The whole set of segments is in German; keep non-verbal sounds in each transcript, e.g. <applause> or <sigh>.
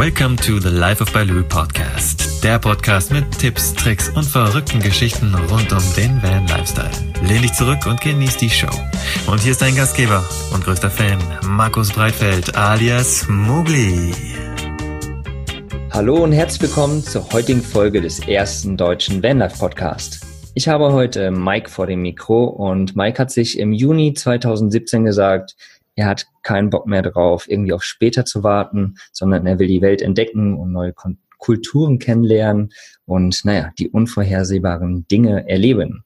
Welcome to the Life of Baloo Podcast. Der Podcast mit Tipps, Tricks und verrückten Geschichten rund um den Van Lifestyle. Lehn dich zurück und genieß die Show. Und hier ist dein Gastgeber und größter Fan, Markus Breitfeld alias Mugli. Hallo und herzlich willkommen zur heutigen Folge des ersten deutschen Vanlife Podcast. Ich habe heute Mike vor dem Mikro und Mike hat sich im Juni 2017 gesagt, er hat keinen Bock mehr drauf, irgendwie auf später zu warten, sondern er will die Welt entdecken und neue Kulturen kennenlernen und, naja, die unvorhersehbaren Dinge erleben.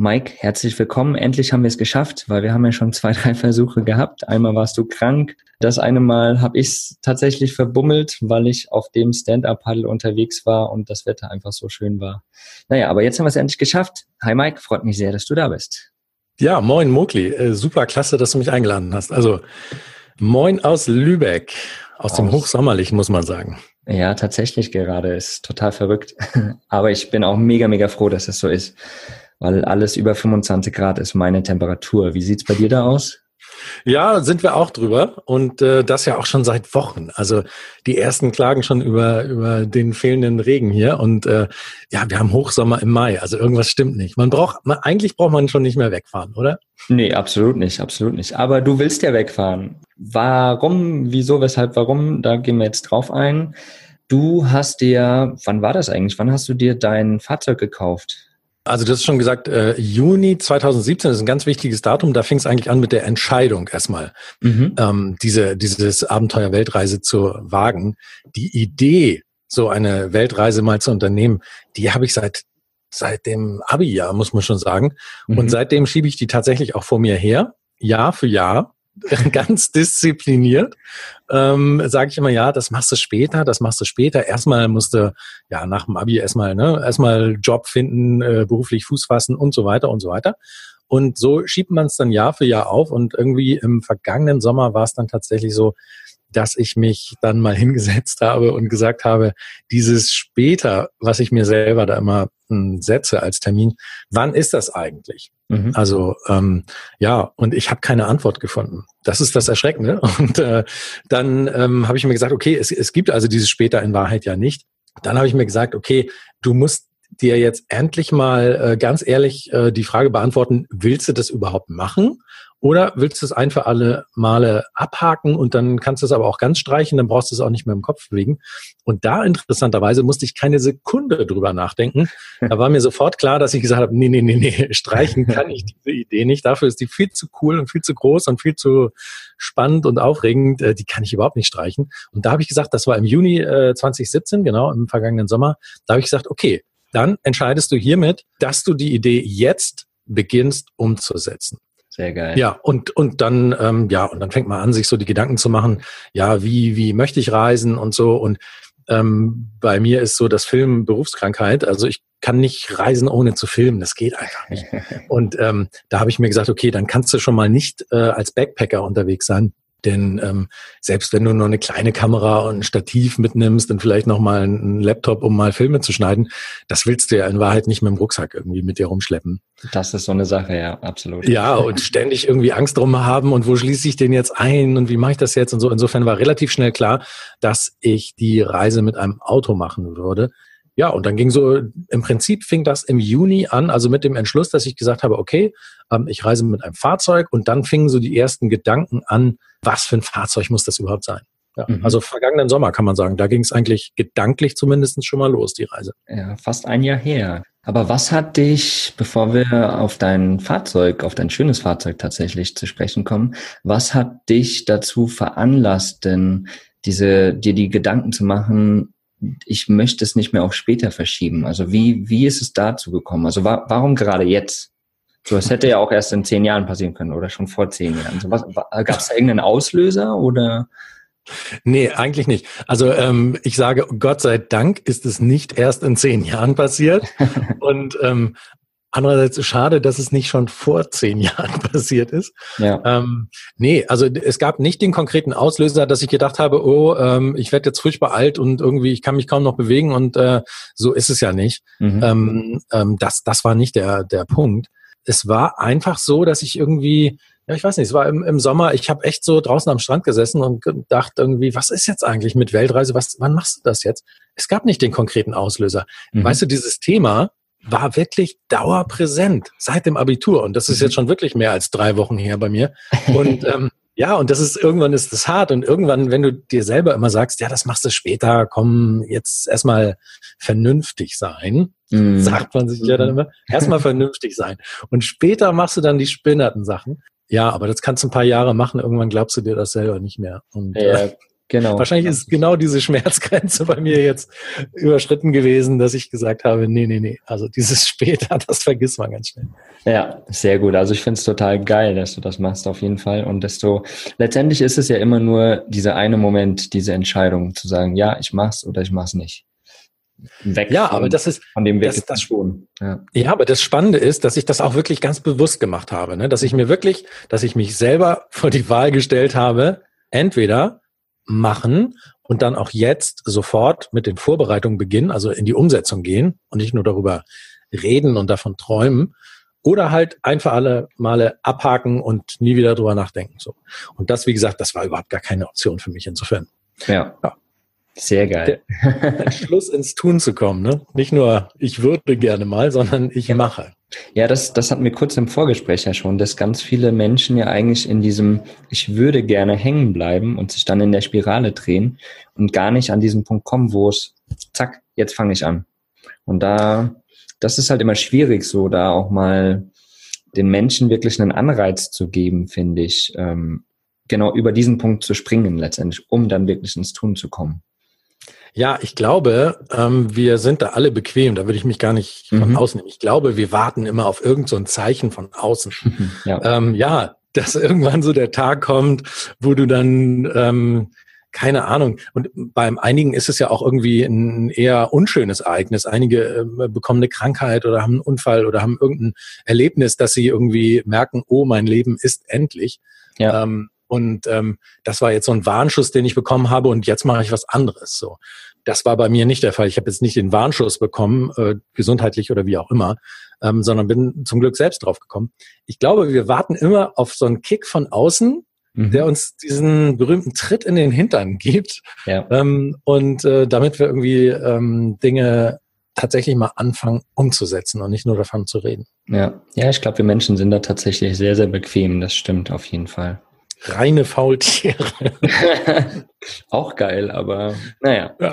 Mike, herzlich willkommen. Endlich haben wir es geschafft, weil wir haben ja schon zwei, <laughs> drei Versuche gehabt. Einmal warst du krank. Das eine Mal habe ich es tatsächlich verbummelt, weil ich auf dem Stand-Up-Paddle unterwegs war und das Wetter einfach so schön war. Naja, aber jetzt haben wir es endlich geschafft. Hi Mike, freut mich sehr, dass du da bist. Ja, moin Mogli. Äh, super klasse, dass du mich eingeladen hast. Also moin aus Lübeck, aus, aus dem Hochsommerlichen, muss man sagen. Ja, tatsächlich gerade. Ist total verrückt. <laughs> Aber ich bin auch mega, mega froh, dass es so ist. Weil alles über 25 Grad ist meine Temperatur. Wie sieht's bei dir da aus? Ja, sind wir auch drüber und äh, das ja auch schon seit Wochen. Also die ersten klagen schon über über den fehlenden Regen hier und äh, ja, wir haben Hochsommer im Mai. Also irgendwas stimmt nicht. Man braucht man, eigentlich braucht man schon nicht mehr wegfahren, oder? Nee, absolut nicht, absolut nicht. Aber du willst ja wegfahren. Warum, wieso, weshalb, warum? Da gehen wir jetzt drauf ein. Du hast dir, wann war das eigentlich? Wann hast du dir dein Fahrzeug gekauft? Also du hast schon gesagt, äh, Juni 2017 ist ein ganz wichtiges Datum. Da fing es eigentlich an mit der Entscheidung erstmal, mhm. ähm, diese, dieses Abenteuer Weltreise zu wagen. Die Idee, so eine Weltreise mal zu unternehmen, die habe ich seit seit dem Abi-Jahr, muss man schon sagen. Mhm. Und seitdem schiebe ich die tatsächlich auch vor mir her, Jahr für Jahr. <laughs> ganz diszipliniert, ähm, sage ich immer, ja, das machst du später, das machst du später. Erstmal musst du, ja, nach dem Abi erstmal, ne, erstmal Job finden, äh, beruflich Fuß fassen und so weiter und so weiter. Und so schiebt man es dann Jahr für Jahr auf und irgendwie im vergangenen Sommer war es dann tatsächlich so, dass ich mich dann mal hingesetzt habe und gesagt habe, dieses später, was ich mir selber da immer hm, setze als Termin, wann ist das eigentlich? Mhm. Also ähm, ja, und ich habe keine Antwort gefunden. Das ist das Erschreckende. <laughs> Und äh, dann ähm, habe ich mir gesagt, okay, es, es gibt also dieses später in Wahrheit ja nicht. Dann habe ich mir gesagt, okay, du musst dir jetzt endlich mal äh, ganz ehrlich äh, die Frage beantworten, willst du das überhaupt machen? Oder willst du es ein für alle Male abhaken und dann kannst du es aber auch ganz streichen, dann brauchst du es auch nicht mehr im Kopf bewegen. Und da interessanterweise musste ich keine Sekunde drüber nachdenken. Da war mir sofort klar, dass ich gesagt habe, nee, nee, nee, nee, streichen <laughs> kann ich diese Idee nicht. Dafür ist die viel zu cool und viel zu groß und viel zu spannend und aufregend. Äh, die kann ich überhaupt nicht streichen. Und da habe ich gesagt, das war im Juni äh, 2017, genau, im vergangenen Sommer. Da habe ich gesagt, okay, dann entscheidest du hiermit, dass du die Idee jetzt beginnst umzusetzen. Sehr geil. Ja, und, und dann, ähm, ja, und dann fängt man an, sich so die Gedanken zu machen, ja, wie, wie möchte ich reisen und so. Und ähm, bei mir ist so das Film Berufskrankheit. Also ich kann nicht reisen, ohne zu filmen. Das geht einfach nicht. <laughs> Und ähm, da habe ich mir gesagt, okay, dann kannst du schon mal nicht äh, als Backpacker unterwegs sein. Denn ähm, selbst wenn du nur eine kleine Kamera und ein Stativ mitnimmst und vielleicht noch mal einen Laptop, um mal Filme zu schneiden, das willst du ja in Wahrheit nicht mit dem Rucksack irgendwie mit dir rumschleppen. Das ist so eine Sache, ja, absolut. Ja, <laughs> und ständig irgendwie Angst drum haben und wo schließe ich den jetzt ein und wie mache ich das jetzt und so. Insofern war relativ schnell klar, dass ich die Reise mit einem Auto machen würde. Ja, und dann ging so, im Prinzip fing das im Juni an, also mit dem Entschluss, dass ich gesagt habe, okay, ähm, ich reise mit einem Fahrzeug und dann fingen so die ersten Gedanken an, was für ein Fahrzeug muss das überhaupt sein? Ja, mhm. Also vergangenen Sommer kann man sagen, da ging es eigentlich gedanklich zumindest schon mal los, die Reise. Ja, fast ein Jahr her. Aber was hat dich, bevor wir auf dein Fahrzeug, auf dein schönes Fahrzeug tatsächlich zu sprechen kommen, was hat dich dazu veranlasst, denn diese, dir die Gedanken zu machen, ich möchte es nicht mehr auf später verschieben. Also wie, wie ist es dazu gekommen? Also wa warum gerade jetzt? So, es hätte ja auch erst in zehn Jahren passieren können oder schon vor zehn Jahren. So, Gab es da irgendeinen Auslöser oder? Nee, eigentlich nicht. Also ähm, ich sage, Gott sei Dank ist es nicht erst in zehn Jahren passiert. <laughs> Und ähm, Andererseits schade, dass es nicht schon vor zehn <laughs> Jahren passiert ist. Ja. Ähm, nee, also es gab nicht den konkreten Auslöser, dass ich gedacht habe, oh, ähm, ich werde jetzt furchtbar alt und irgendwie ich kann mich kaum noch bewegen und äh, so ist es ja nicht. Mhm. Ähm, ähm, das, das war nicht der, der Punkt. Es war einfach so, dass ich irgendwie ja, ich weiß nicht, es war im, im Sommer, ich habe echt so draußen am Strand gesessen und gedacht irgendwie, was ist jetzt eigentlich mit Weltreise? Was, wann machst du das jetzt? Es gab nicht den konkreten Auslöser. Mhm. Weißt du, dieses Thema war wirklich dauerpräsent seit dem Abitur. Und das ist jetzt mhm. schon wirklich mehr als drei Wochen her bei mir. <laughs> Und ähm, ja, und das ist irgendwann ist das hart. Und irgendwann, wenn du dir selber immer sagst, ja, das machst du später, komm, jetzt erstmal vernünftig sein, mm. sagt man sich ja dann mhm. immer, erstmal <laughs> vernünftig sein. Und später machst du dann die spinnerten Sachen. Ja, aber das kannst du ein paar Jahre machen, irgendwann glaubst du dir das selber nicht mehr. Und, ja, äh, genau. Wahrscheinlich ist genau diese Schmerzgrenze bei mir jetzt überschritten gewesen, dass ich gesagt habe, nee, nee, nee, also dieses <laughs> später, das vergisst man ganz schnell. Ja, sehr gut. Also ich finde es total geil, dass du das machst auf jeden Fall. Und desto letztendlich ist es ja immer nur dieser eine Moment, diese Entscheidung zu sagen, ja, ich mach's oder ich mach's nicht weg ja, aber das ist von dem Weg das, das, schon. Ja. ja, aber das Spannende ist, dass ich das auch wirklich ganz bewusst gemacht habe, ne? dass ich mir wirklich, dass ich mich selber vor die Wahl gestellt habe, entweder machen und dann auch jetzt sofort mit den Vorbereitungen beginnen, also in die Umsetzung gehen und nicht nur darüber reden und davon träumen, oder halt einfach alle Male abhaken und nie wieder drüber nachdenken. So. Und das, wie gesagt, das war überhaupt gar keine Option für mich insofern. Ja. ja. Sehr geil. Der Schluss ins Tun zu kommen, ne? Nicht nur, ich würde gerne mal, sondern ich mache. Ja, das, das hatten wir kurz im Vorgespräch ja schon, dass ganz viele Menschen ja eigentlich in diesem, ich würde gerne hängen bleiben und sich dann in der Spirale drehen und gar nicht an diesen Punkt kommen, wo es, zack, jetzt fange ich an. Und da, das ist halt immer schwierig, so da auch mal den Menschen wirklich einen Anreiz zu geben, finde ich, ähm, genau über diesen Punkt zu springen letztendlich, um dann wirklich ins Tun zu kommen. Ja, ich glaube, ähm, wir sind da alle bequem. Da würde ich mich gar nicht von mhm. außen nehmen. Ich glaube, wir warten immer auf irgendein so Zeichen von außen. <laughs> ja. Ähm, ja, dass <laughs> irgendwann so der Tag kommt, wo du dann ähm, keine Ahnung. Und beim einigen ist es ja auch irgendwie ein eher unschönes Ereignis. Einige äh, bekommen eine Krankheit oder haben einen Unfall oder haben irgendein Erlebnis, dass sie irgendwie merken, oh, mein Leben ist endlich. Ja. Ähm, und ähm, das war jetzt so ein Warnschuss, den ich bekommen habe und jetzt mache ich was anderes. So, das war bei mir nicht der Fall. Ich habe jetzt nicht den Warnschuss bekommen, äh, gesundheitlich oder wie auch immer, ähm, sondern bin zum Glück selbst drauf gekommen. Ich glaube, wir warten immer auf so einen Kick von außen, mhm. der uns diesen berühmten Tritt in den Hintern gibt. Ja. Ähm, und äh, damit wir irgendwie ähm, Dinge tatsächlich mal anfangen umzusetzen und nicht nur davon zu reden. Ja, ja, ich glaube, wir Menschen sind da tatsächlich sehr, sehr bequem. Das stimmt auf jeden Fall reine Faultiere. <laughs> Auch geil, aber naja. Ja.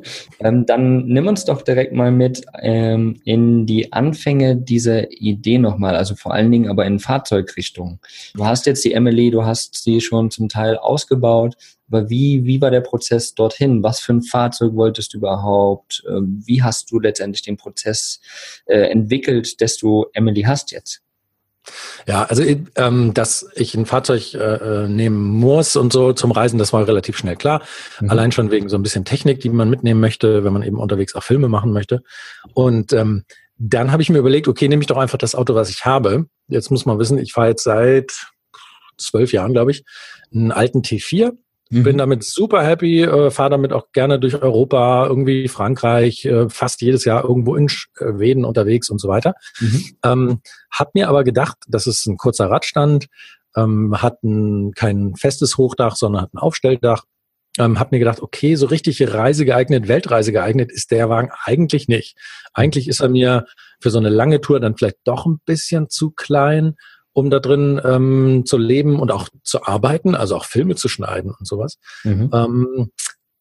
<laughs> ähm, dann nimm uns doch direkt mal mit ähm, in die Anfänge dieser Idee nochmal, also vor allen Dingen aber in Fahrzeugrichtung. Du hast jetzt die Emily, du hast sie schon zum Teil ausgebaut, aber wie, wie war der Prozess dorthin? Was für ein Fahrzeug wolltest du überhaupt? Ähm, wie hast du letztendlich den Prozess äh, entwickelt, dass du Emily hast jetzt? Ja, also ähm, dass ich ein Fahrzeug äh, äh, nehmen muss und so zum Reisen, das war relativ schnell klar. Mhm. Allein schon wegen so ein bisschen Technik, die man mitnehmen möchte, wenn man eben unterwegs auch Filme machen möchte. Und ähm, dann habe ich mir überlegt, okay, nehme ich doch einfach das Auto, was ich habe. Jetzt muss man wissen, ich fahre jetzt seit zwölf Jahren, glaube ich, einen alten T4 Mhm. Bin damit super happy, äh, fahre damit auch gerne durch Europa, irgendwie Frankreich, äh, fast jedes Jahr irgendwo in Schweden unterwegs und so weiter. Mhm. Ähm, hab mir aber gedacht, das ist ein kurzer Radstand, ähm, hat ein, kein festes Hochdach, sondern hat ein Aufstelldach. Ähm, hab mir gedacht, okay, so richtig Reise geeignet, Weltreise geeignet ist der Wagen eigentlich nicht. Eigentlich ist er mir für so eine lange Tour dann vielleicht doch ein bisschen zu klein um da drin ähm, zu leben und auch zu arbeiten, also auch Filme zu schneiden und sowas. Mhm. Ähm,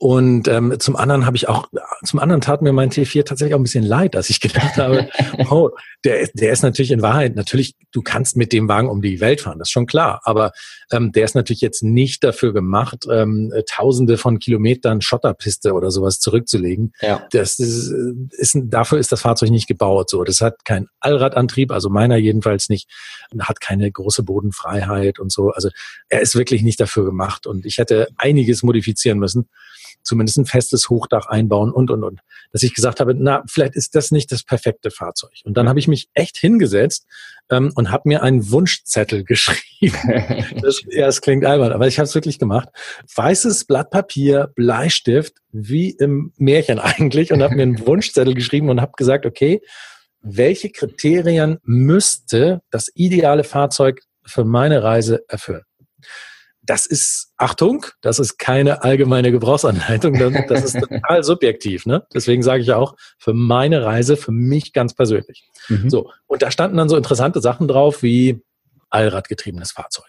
und ähm, zum anderen habe ich auch, zum anderen tat mir mein T4 tatsächlich auch ein bisschen leid, dass ich gedacht habe, <laughs> oh, der, der ist natürlich in Wahrheit, natürlich, du kannst mit dem Wagen um die Welt fahren, das ist schon klar. Aber ähm, der ist natürlich jetzt nicht dafür gemacht, ähm, tausende von Kilometern Schotterpiste oder sowas zurückzulegen. Ja. Das ist, ist, dafür ist das Fahrzeug nicht gebaut. So, das hat keinen Allradantrieb, also meiner jedenfalls nicht, hat keine große Bodenfreiheit und so. Also er ist wirklich nicht dafür gemacht. Und ich hätte einiges modifizieren müssen zumindest ein festes Hochdach einbauen und, und, und. Dass ich gesagt habe, na, vielleicht ist das nicht das perfekte Fahrzeug. Und dann habe ich mich echt hingesetzt ähm, und habe mir einen Wunschzettel <laughs> geschrieben. das, ja, es klingt albern, aber ich habe es wirklich gemacht. Weißes Blatt Papier, Bleistift, wie im Märchen <laughs> eigentlich, und habe mir einen Wunschzettel geschrieben und habe gesagt, okay, welche Kriterien müsste das ideale Fahrzeug für meine Reise erfüllen. Das ist, Achtung, das ist keine allgemeine Gebrauchsanleitung, <laughs> das ist total subjektiv. Ne? Deswegen sage ich auch, für meine Reise, für mich ganz persönlich. Mhm. So, und da standen dann so interessante Sachen drauf wie Allradgetriebenes Fahrzeug.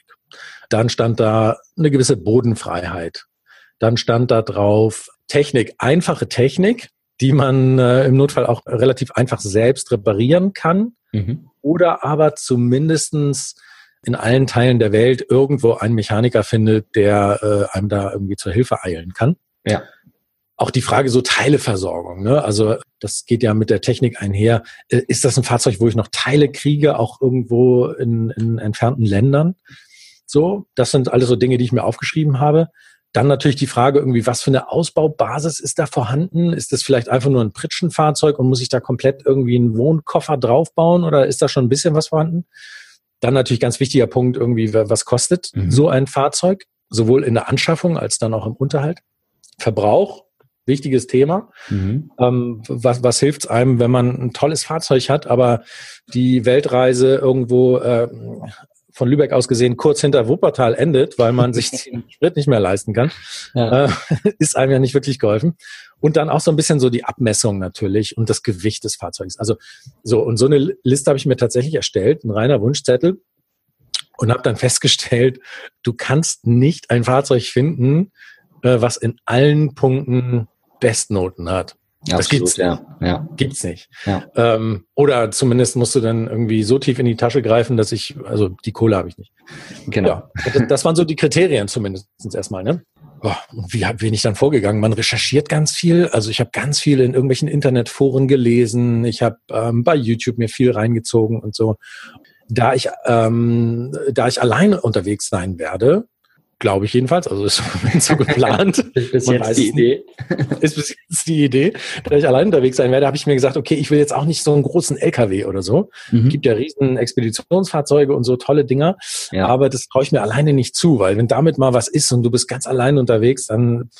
Dann stand da eine gewisse Bodenfreiheit. Dann stand da drauf Technik, einfache Technik, die man äh, im Notfall auch relativ einfach selbst reparieren kann. Mhm. Oder aber zumindestens in allen Teilen der Welt irgendwo einen Mechaniker findet, der äh, einem da irgendwie zur Hilfe eilen kann. Ja. Auch die Frage so Teileversorgung, ne? Also das geht ja mit der Technik einher. Äh, ist das ein Fahrzeug, wo ich noch Teile kriege, auch irgendwo in, in entfernten Ländern? So, das sind alles so Dinge, die ich mir aufgeschrieben habe. Dann natürlich die Frage irgendwie, was für eine Ausbaubasis ist da vorhanden? Ist das vielleicht einfach nur ein Pritschenfahrzeug und muss ich da komplett irgendwie einen Wohnkoffer draufbauen oder ist da schon ein bisschen was vorhanden? Dann natürlich ganz wichtiger Punkt irgendwie, was kostet mhm. so ein Fahrzeug? Sowohl in der Anschaffung als dann auch im Unterhalt. Verbrauch, wichtiges Thema. Mhm. Ähm, was, was hilft einem, wenn man ein tolles Fahrzeug hat, aber die Weltreise irgendwo äh, von Lübeck aus gesehen kurz hinter Wuppertal endet, weil man sich <laughs> den Sprit nicht mehr leisten kann, ja. äh, <laughs> ist einem ja nicht wirklich geholfen. Und dann auch so ein bisschen so die Abmessung natürlich und das Gewicht des Fahrzeugs. Also so und so eine Liste habe ich mir tatsächlich erstellt, ein reiner Wunschzettel und habe dann festgestellt, du kannst nicht ein Fahrzeug finden, äh, was in allen Punkten Bestnoten hat. Das absolut, gibt's, ja. ja. gibt's nicht. Ja. Ähm, oder zumindest musst du dann irgendwie so tief in die Tasche greifen, dass ich, also die Kohle habe ich nicht. Genau. Ja, das, das, waren so die Kriterien zumindest erstmal, ne? Boah, wie bin ich dann vorgegangen? Man recherchiert ganz viel. Also ich habe ganz viel in irgendwelchen Internetforen gelesen. Ich habe ähm, bei YouTube mir viel reingezogen und so. Da ich, ähm, da ich alleine unterwegs sein werde, Glaube ich jedenfalls. Also ist <laughs> so geplant. <laughs> ist bis Man jetzt die Idee. ist bis jetzt die Idee. Da ich allein unterwegs sein werde, habe ich mir gesagt, okay, ich will jetzt auch nicht so einen großen LKW oder so. Mhm. Gibt ja riesen Expeditionsfahrzeuge und so tolle Dinger. Ja. Aber das traue ich mir alleine nicht zu, weil wenn damit mal was ist und du bist ganz allein unterwegs, dann,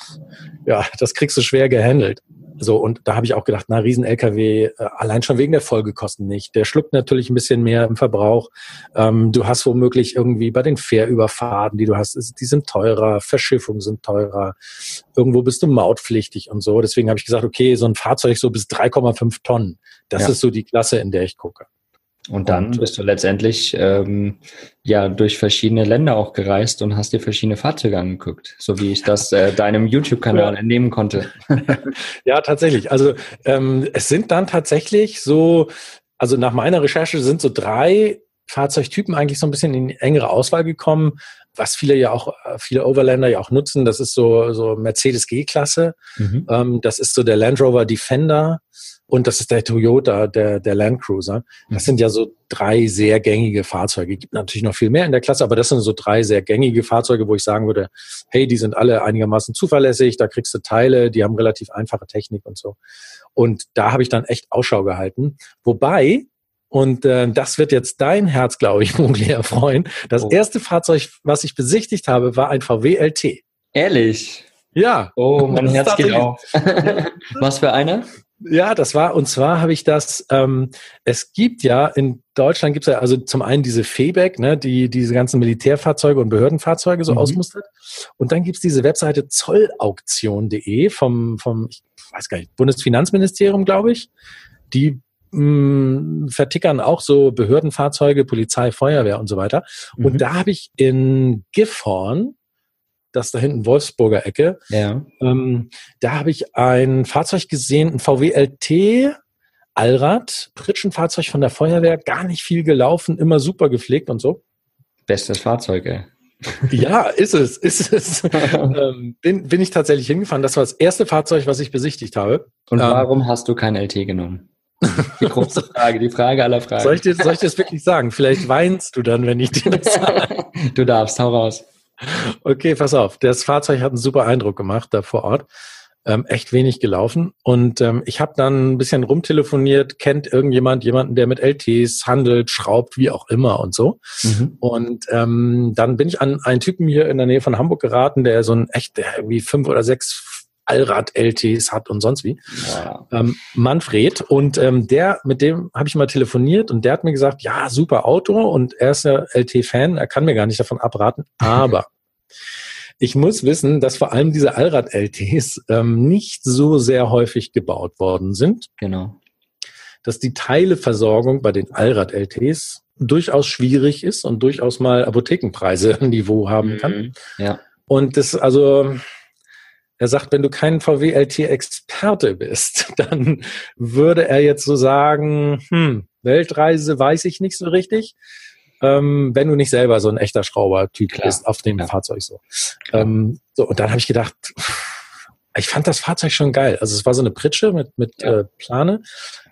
ja, das kriegst du schwer gehandelt. So, und da habe ich auch gedacht, na, Riesen-LKW, äh, allein schon wegen der Folgekosten nicht. Der schluckt natürlich ein bisschen mehr im Verbrauch. Ähm, du hast womöglich irgendwie bei den Fährüberfahrten, die du hast, die sind teurer, Verschiffungen sind teurer, irgendwo bist du mautpflichtig und so. Deswegen habe ich gesagt, okay, so ein Fahrzeug so bis 3,5 Tonnen, das ja. ist so die Klasse, in der ich gucke. Und dann und, bist du letztendlich ähm, ja durch verschiedene Länder auch gereist und hast dir verschiedene Fahrzeuge angeguckt, so wie ich das äh, deinem YouTube-Kanal ja. entnehmen konnte. <laughs> ja, tatsächlich. Also ähm, es sind dann tatsächlich so, also nach meiner Recherche sind so drei Fahrzeugtypen eigentlich so ein bisschen in engere Auswahl gekommen, was viele ja auch, viele Overlander ja auch nutzen. Das ist so, so Mercedes G-Klasse. Mhm. Ähm, das ist so der Land Rover Defender und das ist der Toyota, der, der Land Cruiser. Das mhm. sind ja so drei sehr gängige Fahrzeuge. Es gibt natürlich noch viel mehr in der Klasse, aber das sind so drei sehr gängige Fahrzeuge, wo ich sagen würde, hey, die sind alle einigermaßen zuverlässig, da kriegst du Teile, die haben relativ einfache Technik und so. Und da habe ich dann echt Ausschau gehalten. Wobei, und äh, das wird jetzt dein Herz, glaube ich, <laughs> Mugli erfreuen. Das oh. erste Fahrzeug, was ich besichtigt habe, war ein VW LT. Ehrlich? Ja. Oh, mein Herz geht auf. <laughs> was für einer? Ja, das war, und zwar habe ich das, ähm, es gibt ja, in Deutschland gibt es ja also zum einen diese Febeck, ne, die diese ganzen Militärfahrzeuge und Behördenfahrzeuge so mhm. ausmustert. Und dann gibt's diese Webseite zollauktion.de vom, vom, ich weiß gar nicht, Bundesfinanzministerium, glaube ich. Die mh, mm, vertickern auch so Behördenfahrzeuge, Polizei, Feuerwehr und so weiter. Mhm. Und da habe ich in Gifhorn, das da hinten Wolfsburger Ecke. Ja. Ähm, da habe ich ein Fahrzeug gesehen, ein VW LT Allrad, Pritschenfahrzeug von der Feuerwehr, gar nicht viel gelaufen, immer super gepflegt und so. Bestes Fahrzeug, ey. Ja, ist es, ist es. <laughs> ähm, bin, bin ich tatsächlich hingefahren. Das war das erste Fahrzeug, was ich besichtigt habe. Und ähm, warum hast du kein LT genommen? Die große <laughs> Frage, die Frage aller Fragen. Soll ich, dir, soll ich dir das wirklich sagen? Vielleicht weinst du dann, wenn ich dir das <laughs> sage. Du darfst, hau raus. Okay, pass auf. Das Fahrzeug hat einen super Eindruck gemacht da vor Ort. Ähm, echt wenig gelaufen. Und ähm, ich habe dann ein bisschen rumtelefoniert, kennt irgendjemand jemanden, der mit LTs handelt, schraubt, wie auch immer und so. Mhm. Und ähm, dann bin ich an einen Typen hier in der Nähe von Hamburg geraten, der so ein echt der irgendwie fünf oder sechs Allrad-LTs hat und sonst wie. Ja. Ähm, Manfred. Und ähm, der, mit dem habe ich mal telefoniert und der hat mir gesagt, ja, super Auto und er ist ja LT-Fan, er kann mir gar nicht davon abraten, aber <laughs> ich muss wissen, dass vor allem diese Allrad-LTs ähm, nicht so sehr häufig gebaut worden sind. Genau. Dass die Teileversorgung bei den Allrad-LTs durchaus schwierig ist und durchaus mal Apothekenpreise-Niveau haben kann. Mhm, ja. Und das, also, er sagt, wenn du kein VW-LT-Experte bist, <laughs> dann würde er jetzt so sagen, hm, Weltreise weiß ich nicht so richtig ähm, wenn du nicht selber so ein echter Schrauber-Typ bist auf dem ja. Fahrzeug so. Ähm, so. Und dann habe ich gedacht, ich fand das Fahrzeug schon geil. Also es war so eine Pritsche mit, mit ja. äh, Plane.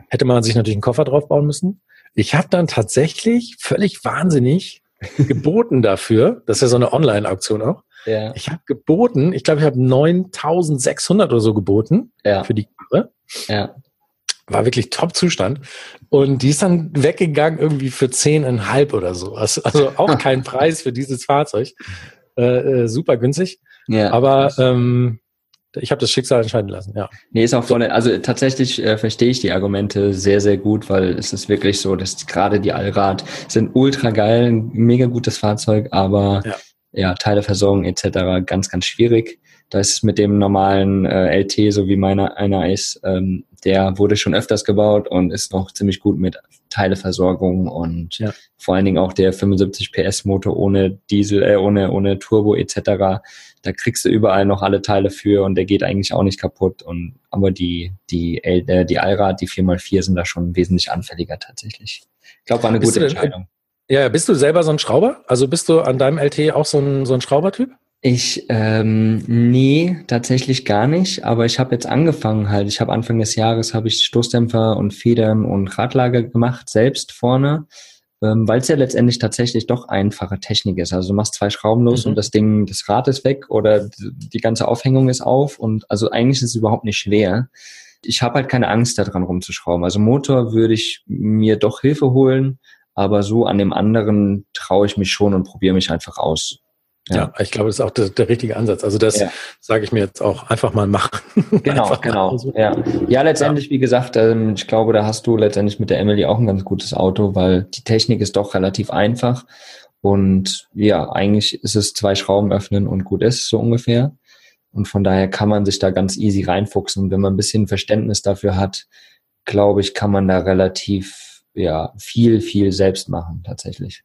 Hätte man sich natürlich einen Koffer drauf bauen müssen. Ich habe dann tatsächlich völlig wahnsinnig <laughs> geboten dafür. Das ist ja so eine Online-Auktion auch. Ja. Ich habe geboten, ich glaube, ich habe 9600 oder so geboten ja. für die Karre. Ja war wirklich Top-Zustand. Und die ist dann weggegangen irgendwie für zehneinhalb oder so. Also, also <laughs> auch kein Preis für dieses Fahrzeug. Äh, äh, super günstig. Ja. Aber ähm, ich habe das Schicksal entscheiden lassen, ja. Nee, ist auch voll, also tatsächlich äh, verstehe ich die Argumente sehr, sehr gut, weil es ist wirklich so, dass gerade die Allrad sind ultra geil, ein mega gutes Fahrzeug, aber ja, ja Teileversorgung etc. ganz, ganz schwierig. Da ist mit dem normalen äh, LT, so wie meiner einer ist, ähm, der wurde schon öfters gebaut und ist noch ziemlich gut mit Teileversorgung und ja. vor allen Dingen auch der 75 PS Motor ohne Diesel, äh, ohne, ohne Turbo etc. Da kriegst du überall noch alle Teile für und der geht eigentlich auch nicht kaputt. Und aber die, die, äh, die Allrad, die 4x4 sind da schon wesentlich anfälliger tatsächlich. Ich glaube, war eine gute Entscheidung. Ja, bist du selber so ein Schrauber? Also bist du an deinem LT auch so ein, so ein Schraubertyp? Ich, ähm, nee, tatsächlich gar nicht. Aber ich habe jetzt angefangen halt. Ich habe Anfang des Jahres habe ich Stoßdämpfer und Federn und Radlager gemacht, selbst vorne, ähm, weil es ja letztendlich tatsächlich doch einfache Technik ist. Also du machst zwei Schrauben los mhm. und das Ding, das Rad ist weg oder die ganze Aufhängung ist auf. Und also eigentlich ist es überhaupt nicht schwer. Ich habe halt keine Angst daran rumzuschrauben. Also Motor würde ich mir doch Hilfe holen, aber so an dem anderen traue ich mich schon und probiere mich einfach aus. Ja. ja, ich glaube, das ist auch der, der richtige Ansatz. Also das ja. sage ich mir jetzt auch einfach mal machen. <laughs> Genau, genau. Ja. ja, letztendlich, ja. wie gesagt, ähm, ich glaube, da hast du letztendlich mit der Emily auch ein ganz gutes Auto, weil die Technik ist doch relativ einfach. Und ja, eigentlich ist es zwei Schrauben öffnen und gut ist, so ungefähr. Und von daher kann man sich da ganz easy reinfuchsen. Und wenn man ein bisschen Verständnis dafür hat, glaube ich, kann man da relativ ja viel, viel selbst machen, tatsächlich.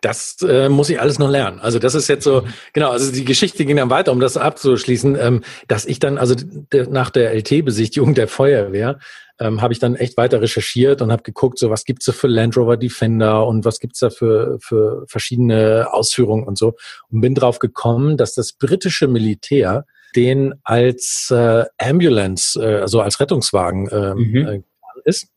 Das äh, muss ich alles noch lernen. Also das ist jetzt so, genau, also die Geschichte ging dann weiter, um das abzuschließen, ähm, dass ich dann, also nach der LT-Besichtigung der Feuerwehr, ähm, habe ich dann echt weiter recherchiert und habe geguckt, so was gibt's da für Land Rover Defender und was gibt's da für, für verschiedene Ausführungen und so. Und bin drauf gekommen, dass das britische Militär den als äh, Ambulance, äh, also als Rettungswagen ähm, mhm. äh, ist,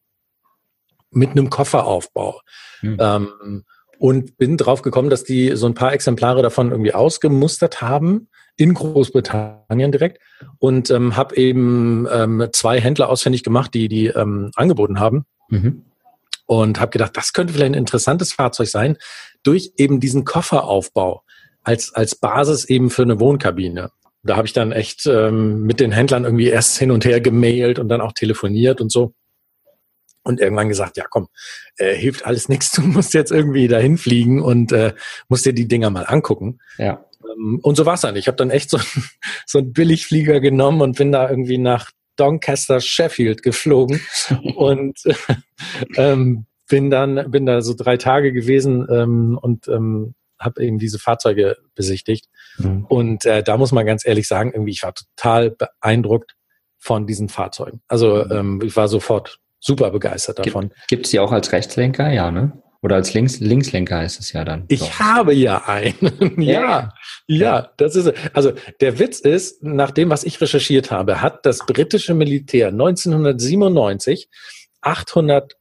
mit einem Kofferaufbau. Mhm. Ähm, und bin drauf gekommen, dass die so ein paar Exemplare davon irgendwie ausgemustert haben in Großbritannien direkt und ähm, habe eben ähm, zwei Händler ausfindig gemacht, die die ähm, angeboten haben. Mhm. Und habe gedacht, das könnte vielleicht ein interessantes Fahrzeug sein, durch eben diesen Kofferaufbau als, als Basis eben für eine Wohnkabine. Da habe ich dann echt ähm, mit den Händlern irgendwie erst hin und her gemailt und dann auch telefoniert und so und irgendwann gesagt, ja komm, äh, hilft alles nichts, du musst jetzt irgendwie dahin fliegen und äh, musst dir die Dinger mal angucken. Ja. Ähm, und so war's dann. Ich habe dann echt so, <laughs> so einen Billigflieger genommen und bin da irgendwie nach Doncaster, Sheffield geflogen <laughs> und <laughs> ähm, bin dann bin da so drei Tage gewesen ähm, und ähm, habe eben diese Fahrzeuge besichtigt. Mhm. Und äh, da muss man ganz ehrlich sagen, irgendwie ich war total beeindruckt von diesen Fahrzeugen. Also mhm. ähm, ich war sofort super begeistert davon. Gibt es die auch als Rechtslenker? Ja, ne? Oder als Links Linkslenker heißt es ja dann. Ich so. habe ja einen. <laughs> ja, ja, ja, das ist, also der Witz ist, nach dem, was ich recherchiert habe, hat das britische Militär 1997 800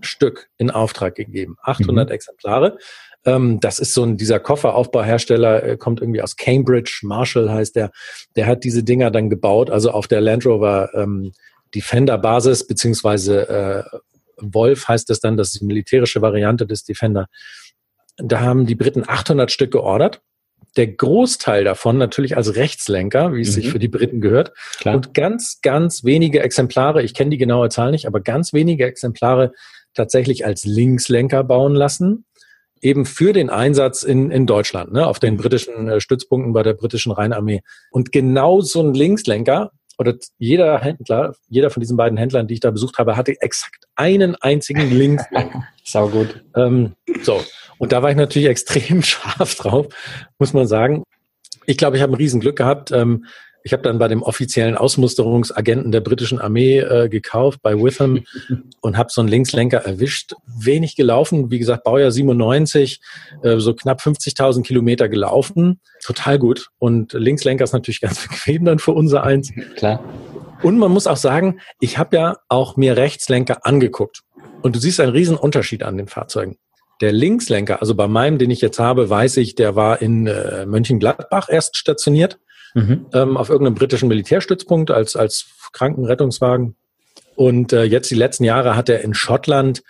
Stück in Auftrag gegeben. 800 mhm. Exemplare. Ähm, das ist so ein, dieser Kofferaufbauhersteller, äh, kommt irgendwie aus Cambridge, Marshall heißt der. Der hat diese Dinger dann gebaut, also auf der Land Rover ähm, Defender-Basis, beziehungsweise äh, Wolf heißt es dann, das ist die militärische Variante des Defender. Da haben die Briten 800 Stück geordert. der Großteil davon natürlich als Rechtslenker, wie es mhm. sich für die Briten gehört. Klar. Und ganz, ganz wenige Exemplare, ich kenne die genaue Zahl nicht, aber ganz wenige Exemplare tatsächlich als Linkslenker bauen lassen. Eben für den Einsatz in, in Deutschland, ne, auf den britischen äh, Stützpunkten bei der britischen Rheinarmee. Und genau so ein Linkslenker oder jeder Händler, jeder von diesen beiden Händlern, die ich da besucht habe, hatte exakt einen einzigen Linkslenker. <laughs> Sau gut. Ähm, so. Und da war ich natürlich <laughs> extrem scharf drauf, muss man sagen. Ich glaube, ich habe ein Riesenglück gehabt. Ähm, ich habe dann bei dem offiziellen Ausmusterungsagenten der britischen Armee äh, gekauft, bei Witham, <laughs> und habe so einen Linkslenker erwischt. Wenig gelaufen, wie gesagt, Baujahr 97, äh, so knapp 50.000 Kilometer gelaufen. Total gut. Und Linkslenker ist natürlich <laughs> ganz bequem dann für unser eins. Klar. Und man muss auch sagen, ich habe ja auch mir Rechtslenker angeguckt. Und du siehst einen riesen Unterschied an den Fahrzeugen. Der Linkslenker, also bei meinem, den ich jetzt habe, weiß ich, der war in äh, Mönchengladbach erst stationiert, mhm. ähm, auf irgendeinem britischen Militärstützpunkt als, als Krankenrettungswagen. Und äh, jetzt die letzten Jahre hat er in Schottland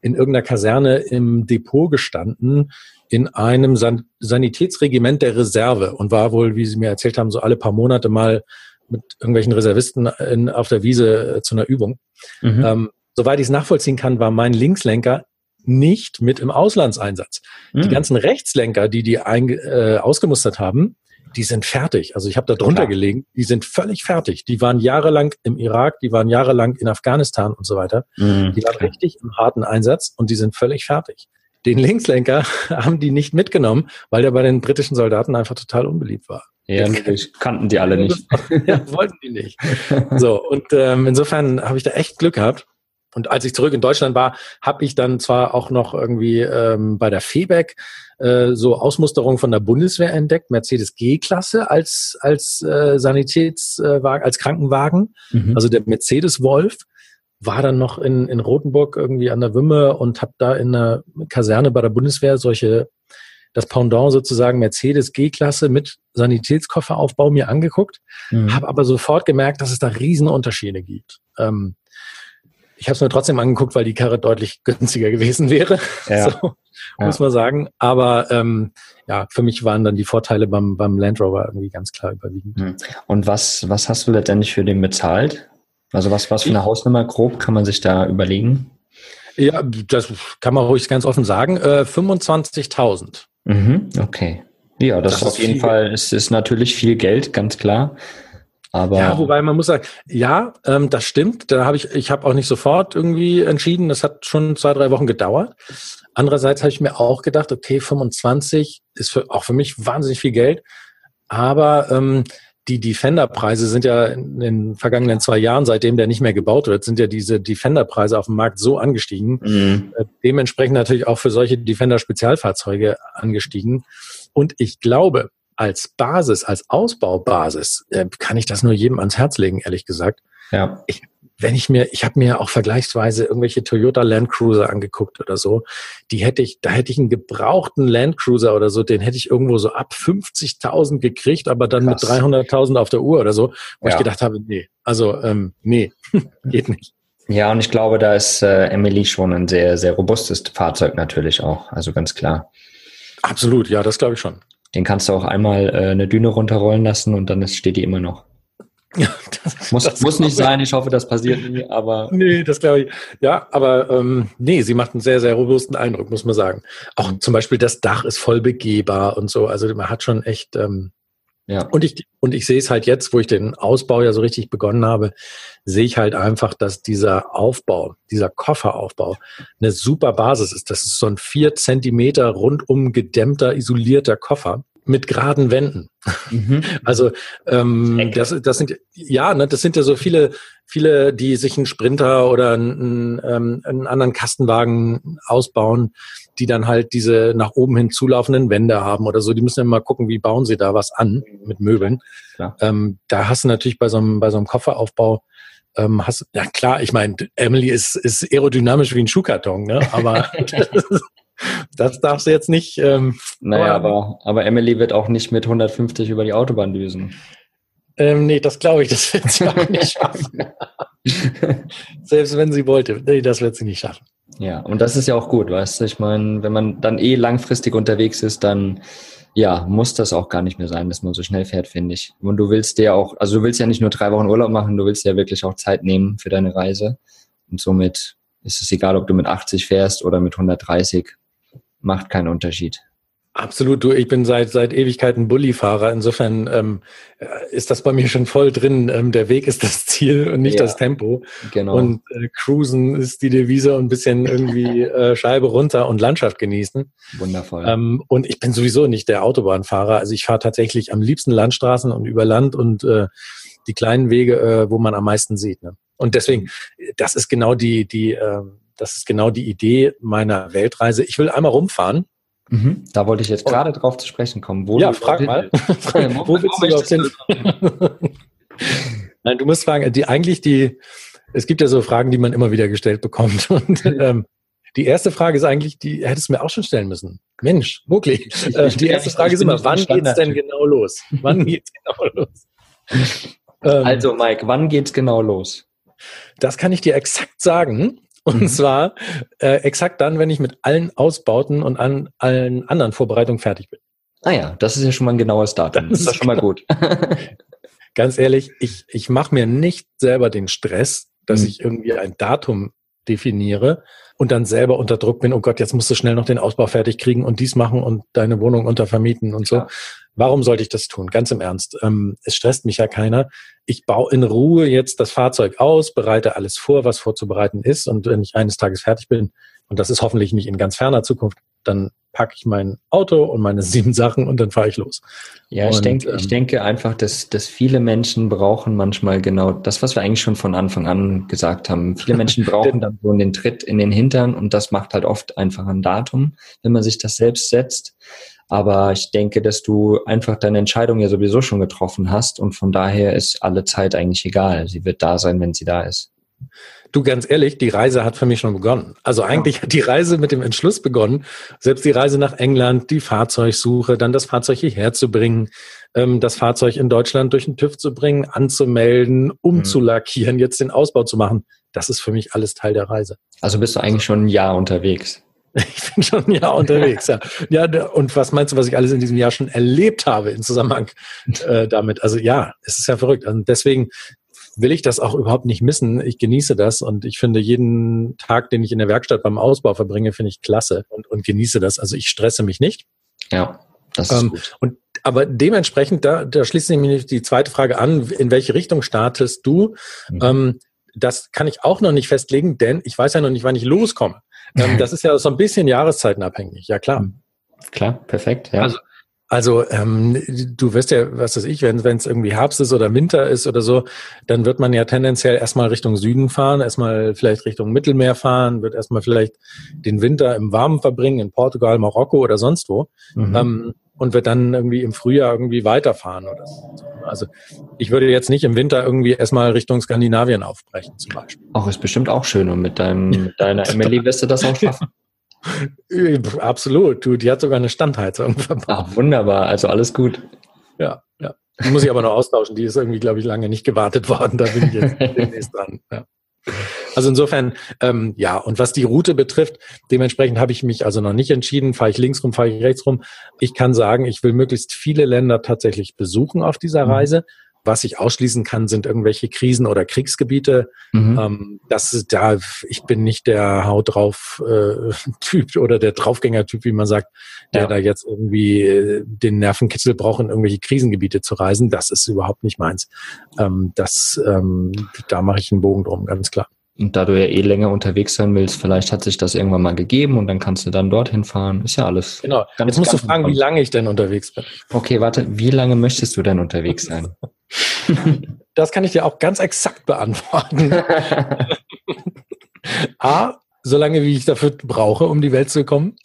in irgendeiner Kaserne im Depot gestanden, in einem San Sanitätsregiment der Reserve und war wohl, wie Sie mir erzählt haben, so alle paar Monate mal mit irgendwelchen Reservisten in, auf der Wiese äh, zu einer Übung. Mhm. Ähm, soweit ich es nachvollziehen kann, war mein Linkslenker nicht mit im Auslandseinsatz. Mhm. Die ganzen Rechtslenker, die die ein, äh, ausgemustert haben, die sind fertig. Also ich habe da drunter Klar. gelegen, die sind völlig fertig. Die waren jahrelang im Irak, die waren jahrelang in Afghanistan und so weiter. Mhm. Die waren richtig im harten Einsatz und die sind völlig fertig. Den Linkslenker <laughs> haben die nicht mitgenommen, weil der bei den britischen Soldaten einfach total unbeliebt war. Ja, natürlich kannten die alle <laughs> nicht. ja, wollten die nicht. So, und ähm, insofern habe ich da echt Glück gehabt. Und als ich zurück in Deutschland war, habe ich dann zwar auch noch irgendwie ähm, bei der FEBEC äh, so Ausmusterung von der Bundeswehr entdeckt, Mercedes G-Klasse als als äh, Sanitätswagen, als Krankenwagen, mhm. also der Mercedes Wolf war dann noch in, in Rothenburg irgendwie an der Wümme und habe da in der Kaserne bei der Bundeswehr solche das Pendant sozusagen Mercedes G-Klasse mit Sanitätskofferaufbau mir angeguckt, mhm. habe aber sofort gemerkt, dass es da Riesenunterschiede gibt. Ähm, ich habe es mir trotzdem angeguckt, weil die Karre deutlich <laughs> günstiger gewesen wäre. Ja. So, ja. muss man sagen. Aber ähm, ja, für mich waren dann die Vorteile beim, beim Land Rover irgendwie ganz klar überwiegend. Hm. Und was, was hast du letztendlich für den bezahlt? Also was, was für eine Hausnummer grob kann man sich da überlegen? Ja, das kann man ruhig ganz offen sagen. Äh, 25.000. Mhm, okay. Ja, das, das auf jeden Fall ist, ist natürlich viel Geld, ganz klar. Aber ja, wobei man muss sagen, ja, ähm, das stimmt. Da habe ich, ich habe auch nicht sofort irgendwie entschieden. Das hat schon zwei, drei Wochen gedauert. Andererseits habe ich mir auch gedacht, okay, 25 ist für, auch für mich wahnsinnig viel Geld. Aber ähm, die Defender-Preise sind ja in den vergangenen zwei Jahren, seitdem der nicht mehr gebaut wird, sind ja diese Defender-Preise auf dem Markt so angestiegen. Mhm. Äh, dementsprechend natürlich auch für solche Defender-Spezialfahrzeuge angestiegen. Und ich glaube, als Basis, als Ausbaubasis, äh, kann ich das nur jedem ans Herz legen, ehrlich gesagt. Ja. Ich, wenn ich mir, ich habe mir auch vergleichsweise irgendwelche Toyota Land Cruiser angeguckt oder so, die hätte ich, da hätte ich einen gebrauchten Land Cruiser oder so, den hätte ich irgendwo so ab 50.000 gekriegt, aber dann Krass. mit 300.000 auf der Uhr oder so, wo ja. ich gedacht habe, nee, also ähm, nee, <laughs> geht nicht. Ja, und ich glaube, da ist äh, Emily schon ein sehr, sehr robustes Fahrzeug natürlich auch, also ganz klar. Absolut, ja, das glaube ich schon. Den kannst du auch einmal äh, eine Düne runterrollen lassen und dann ist, steht die immer noch. <laughs> Ja, das, muss, das muss nicht sein, ich hoffe, das passiert nie, aber. Nee, das glaube ich. Ja, aber ähm, nee, sie macht einen sehr, sehr robusten Eindruck, muss man sagen. Auch zum Beispiel das Dach ist voll begehbar und so. Also man hat schon echt ähm, ja. Und ich, und ich sehe es halt jetzt, wo ich den Ausbau ja so richtig begonnen habe, sehe ich halt einfach, dass dieser Aufbau, dieser Kofferaufbau eine super Basis ist. Das ist so ein vier Zentimeter rundum gedämmter, isolierter Koffer mit geraden Wänden. Mhm. <laughs> Also ähm, das, das sind ja, ne, das sind ja so viele, viele, die sich einen Sprinter oder einen, einen, einen anderen Kastenwagen ausbauen, die dann halt diese nach oben hin zulaufenden Wände haben oder so. Die müssen immer gucken, wie bauen sie da was an mit Möbeln. Ja. Ähm, da hast du natürlich bei so einem, bei so einem Kofferaufbau ähm, hast, ja klar, ich meine, Emily ist, ist aerodynamisch wie ein Schuhkarton, ne? aber <laughs> <laughs> das darfst du jetzt nicht. Ähm, naja, aber, aber Emily wird auch nicht mit 150 über die Autobahn düsen. Ähm, nee, das glaube ich, das wird sie auch nicht <laughs> schaffen. Selbst wenn sie wollte, nee, das wird sie nicht schaffen. Ja, und das ist ja auch gut, weißt du? Ich meine, wenn man dann eh langfristig unterwegs ist, dann Ja, muss das auch gar nicht mehr sein, dass man so schnell fährt, finde ich. Und du willst dir auch, also du willst ja nicht nur drei Wochen Urlaub machen, du willst ja wirklich auch Zeit nehmen für deine Reise. Und somit ist es egal, ob du mit 80 fährst oder mit 130, macht keinen Unterschied. Absolut, du, ich bin seit seit Ewigkeiten Bullifahrer. Insofern ähm, ist das bei mir schon voll drin. Ähm, der Weg ist das Ziel und nicht ja, das Tempo. Genau. Und äh, Cruisen ist die Devise und ein bisschen irgendwie äh, Scheibe runter und Landschaft genießen. Wundervoll. Ähm, und ich bin sowieso nicht der Autobahnfahrer. Also ich fahre tatsächlich am liebsten Landstraßen und über Land und äh, die kleinen Wege, äh, wo man am meisten sieht. Ne? Und deswegen, das ist genau die die äh, das ist genau die Idee meiner Weltreise. Ich will einmal rumfahren Mhm. Da wollte ich jetzt gerade drauf zu sprechen kommen. Wo ja, <laughs> frag mal. wo, wo willst du überhaupt hin? Nein, du musst fragen, die eigentlich die, es gibt ja so Fragen, die man immer wieder gestellt bekommt. <laughs> Und ähm, die erste Frage ist eigentlich, die hättest du mir auch schon stellen müssen. Mensch, wirklich. Äh, die erste Frage ist immer, wann geht's denn genau los? Wann <laughs> geht's genau los? Ähm, also, Mike, wann geht's genau los? Das kann ich dir exakt sagen. Und mhm. zwar äh, exakt dann, wenn ich mit allen Ausbauten und an allen anderen Vorbereitungen fertig bin. Ah ja, das ist ja schon mal ein genaues Datum. Das, das ist schon mal gut. <laughs> Ganz ehrlich, ich, ich mache mir nicht selber den Stress, dass mhm. ich irgendwie ein Datum definiere und dann selber unter Druck bin, oh Gott, jetzt musst du schnell noch den Ausbau fertig kriegen und dies machen und deine Wohnung untervermieten und so. Warum sollte ich das tun? Ganz im Ernst. Ähm, es stresst mich ja keiner. Ich baue in Ruhe jetzt das Fahrzeug aus, bereite alles vor, was vorzubereiten ist. Und wenn ich eines Tages fertig bin, und das ist hoffentlich nicht in ganz ferner Zukunft, dann packe ich mein Auto und meine <laughs> sieben Sachen und dann fahre ich los. Ja, ich, denke, ähm, ich denke einfach, dass, dass viele Menschen brauchen manchmal genau das, was wir eigentlich schon von Anfang an gesagt haben. Viele <laughs> Menschen brauchen dann so den Tritt in den Hintern und das macht halt oft einfach ein Datum, wenn man sich das selbst setzt. Aber ich denke, dass du einfach deine Entscheidung ja sowieso schon getroffen hast und von daher ist alle Zeit eigentlich egal. Sie wird da sein, wenn sie da ist. Du, ganz ehrlich, die Reise hat für mich schon begonnen. Also eigentlich hat die Reise mit dem Entschluss begonnen, selbst die Reise nach England, die Fahrzeugsuche, dann das Fahrzeug hierher zu bringen, ähm, das Fahrzeug in Deutschland durch den TÜV zu bringen, anzumelden, umzulackieren, jetzt den Ausbau zu machen. Das ist für mich alles Teil der Reise. Also bist du eigentlich schon ein Jahr unterwegs? <laughs> Ich bin schon ein Jahr <laughs> unterwegs, ja. Ja, und was meinst du, was ich alles in diesem Jahr schon erlebt habe in Zusammenhang <laughs> äh, damit? Also ja, es ist ja verrückt. Und also deswegen will ich das auch überhaupt nicht missen. Ich genieße das und ich finde jeden Tag, den ich in der Werkstatt beim Ausbau verbringe, finde ich klasse und, und genieße das. Also ich stresse mich nicht. Ja, das ist ähm, gut. Und aber dementsprechend, da, da schließt sich mir die zweite Frage an, in welche Richtung startest du? Mhm. Ähm, das kann ich auch noch nicht festlegen, denn ich weiß ja noch nicht, wann ich loskomme. Ähm, <laughs> das ist ja so ein bisschen jahreszeitenabhängig, ja klar. Klar, perfekt, ja. Also, also ähm, du wirst ja, was weiß ich, wenn es irgendwie Herbst ist oder Winter ist oder so, dann wird man ja tendenziell erstmal Richtung Süden fahren, erstmal vielleicht Richtung Mittelmeer fahren, wird erstmal vielleicht den Winter im Warmen verbringen, in Portugal, Marokko oder sonst wo. Mhm. Ähm, und wird dann irgendwie im Frühjahr irgendwie weiterfahren oder so. Also ich würde jetzt nicht im Winter irgendwie erstmal Richtung Skandinavien aufbrechen zum Beispiel. Auch ist bestimmt auch schön und mit, deinem, <laughs> mit deiner Emily wirst du das auch schaffen. <laughs> Absolut, du, die hat sogar eine Standheizung <laughs> verbaut. Ach, wunderbar, also alles gut. Ja, ja. Die muss ich aber noch austauschen, die ist irgendwie, glaube ich, lange nicht gewartet worden, da bin ich jetzt demnächst dran. Ja. Also insofern, ähm, ja, und was die Route betrifft, dementsprechend habe ich mich also noch nicht entschieden, fahre ich links rum, fahre ich rechts rum. Ich kann sagen, ich will möglichst viele Länder tatsächlich besuchen auf dieser mhm. Reise. Was ich ausschließen kann, sind irgendwelche Krisen- oder Kriegsgebiete. Mhm. Ähm, das ist da, ich bin nicht der Haut drauf äh, <laughs> Typ oder der Draufgänger-Typ, wie man sagt, der ja. da jetzt irgendwie äh, den Nervenkitzel braucht, in irgendwelche Krisengebiete zu reisen. Das ist überhaupt nicht meins. Ähm, das, ähm, da mache ich einen Bogen drum, ganz klar. Und da du ja eh länger unterwegs sein willst, vielleicht hat sich das irgendwann mal gegeben und dann kannst du dann dorthin fahren. Ist ja alles. Genau. Ganz, Jetzt musst du fragen, wie lange ich denn unterwegs bin. Okay, warte, wie lange möchtest du denn unterwegs sein? <laughs> das kann ich dir auch ganz exakt beantworten. <laughs> A, so lange, wie ich dafür brauche, um die Welt zu kommen.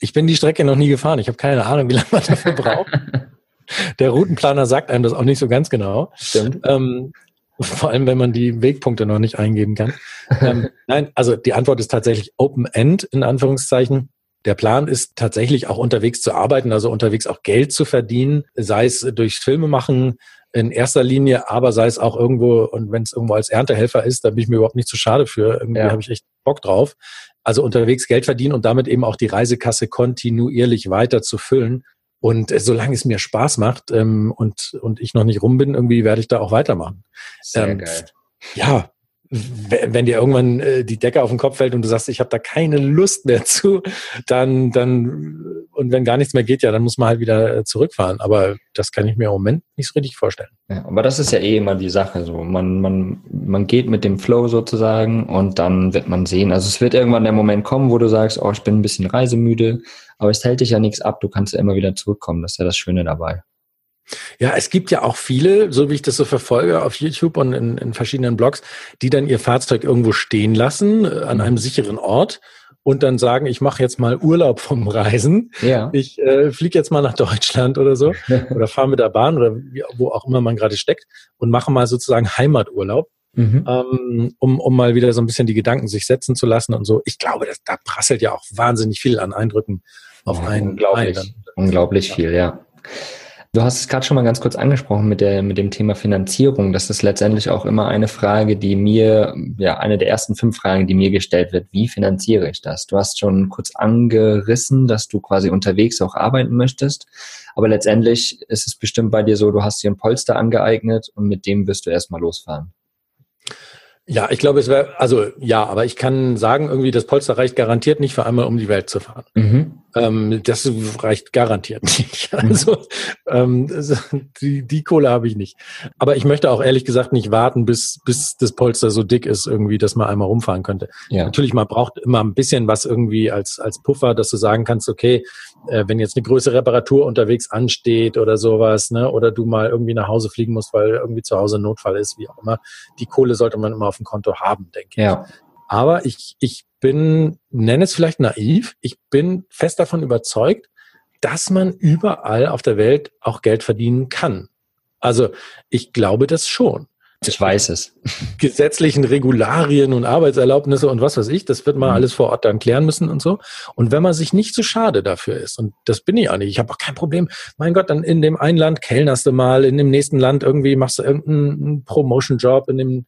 Ich bin die Strecke noch nie gefahren. Ich habe keine Ahnung, wie lange man dafür braucht. <laughs> Der Routenplaner sagt einem das auch nicht so ganz genau. Stimmt. Ähm, <laughs> vor allem, wenn man die Wegpunkte noch nicht eingeben kann. ähm, <laughs> nein, also die Antwort ist tatsächlich Open-End in Anführungszeichen. Der Plan ist tatsächlich auch unterwegs zu arbeiten, also unterwegs auch Geld zu verdienen, sei es durch Filme machen in erster Linie, aber sei es auch irgendwo, und wenn es irgendwo als Erntehelfer ist, da bin ich mir überhaupt nicht zu schade für. Irgendwie ja. habe ich echt Bock drauf. Also unterwegs Geld verdienen und damit eben auch die Reisekasse kontinuierlich weiter zu füllen Und äh, solange es mir Spaß macht ähm, und, und ich noch nicht rum bin, irgendwie werde ich da auch weitermachen. Sehr ähm, geil. Ja, wenn dir irgendwann äh, die Decke auf den Kopf fällt und du sagst, ich habe da keine Lust mehr zu, dann, dann, und wenn gar nichts mehr geht, ja, dann muss man halt wieder äh, zurückfahren. Aber das kann ich mir im Moment nicht so richtig vorstellen. Ja, aber das ist ja eh immer die Sache. So, man, man, man geht mit dem Flow sozusagen und dann wird man sehen. Also es wird irgendwann der Moment kommen, wo du sagst, oh, ich bin ein bisschen reisemüde, aber es hält dich ja nichts ab, du kannst ja immer wieder zurückkommen. Das ist ja das Schöne dabei. Ja, es gibt ja auch viele, so wie ich das so verfolge auf YouTube und in, in verschiedenen Blogs, die dann ihr Fahrzeug irgendwo stehen lassen, äh, an einem sicheren Ort und dann sagen, ich mache jetzt mal Urlaub vom Reisen. Ja. Ich äh, fliege jetzt mal nach Deutschland oder so <laughs> oder fahre mit der Bahn oder wie, wo auch immer man gerade steckt und mache mal sozusagen Heimaturlaub. Mhm. Ähm, um, um mal wieder so ein bisschen die Gedanken sich setzen zu lassen und so. Ich glaube, das, da prasselt ja auch wahnsinnig viel an Eindrücken auf einen. Unglaublich, ein. unglaublich viel, ja. Du hast es gerade schon mal ganz kurz angesprochen mit, der, mit dem Thema Finanzierung. Das ist letztendlich auch immer eine Frage, die mir, ja, eine der ersten fünf Fragen, die mir gestellt wird. Wie finanziere ich das? Du hast schon kurz angerissen, dass du quasi unterwegs auch arbeiten möchtest. Aber letztendlich ist es bestimmt bei dir so, du hast dir ein Polster angeeignet und mit dem wirst du erstmal losfahren. Ja, ich glaube, es wäre, also ja, aber ich kann sagen, irgendwie das Polster reicht garantiert nicht für einmal um die Welt zu fahren. Mhm. Ähm, das reicht garantiert <laughs> nicht. Mhm. Also ähm, die, die Kohle habe ich nicht. Aber ich möchte auch ehrlich gesagt nicht warten, bis, bis das Polster so dick ist, irgendwie, dass man einmal rumfahren könnte. Ja. Natürlich, man braucht immer ein bisschen was irgendwie als, als Puffer, dass du sagen kannst, okay, äh, wenn jetzt eine größere Reparatur unterwegs ansteht oder sowas, ne, oder du mal irgendwie nach Hause fliegen musst, weil irgendwie zu Hause ein Notfall ist, wie auch immer, die Kohle sollte man immer auf dem Konto haben, denke ja. ich. Aber ich, ich bin, nenne es vielleicht naiv, ich bin fest davon überzeugt, dass man überall auf der Welt auch Geld verdienen kann. Also ich glaube das schon. Ich weiß es. <laughs> Gesetzlichen Regularien und Arbeitserlaubnisse und was weiß ich, das wird man mhm. alles vor Ort dann klären müssen und so. Und wenn man sich nicht zu so schade dafür ist, und das bin ich auch nicht, ich habe auch kein Problem, mein Gott, dann in dem einen Land kellnerst du mal, in dem nächsten Land irgendwie machst du irgendeinen Promotion-Job, in dem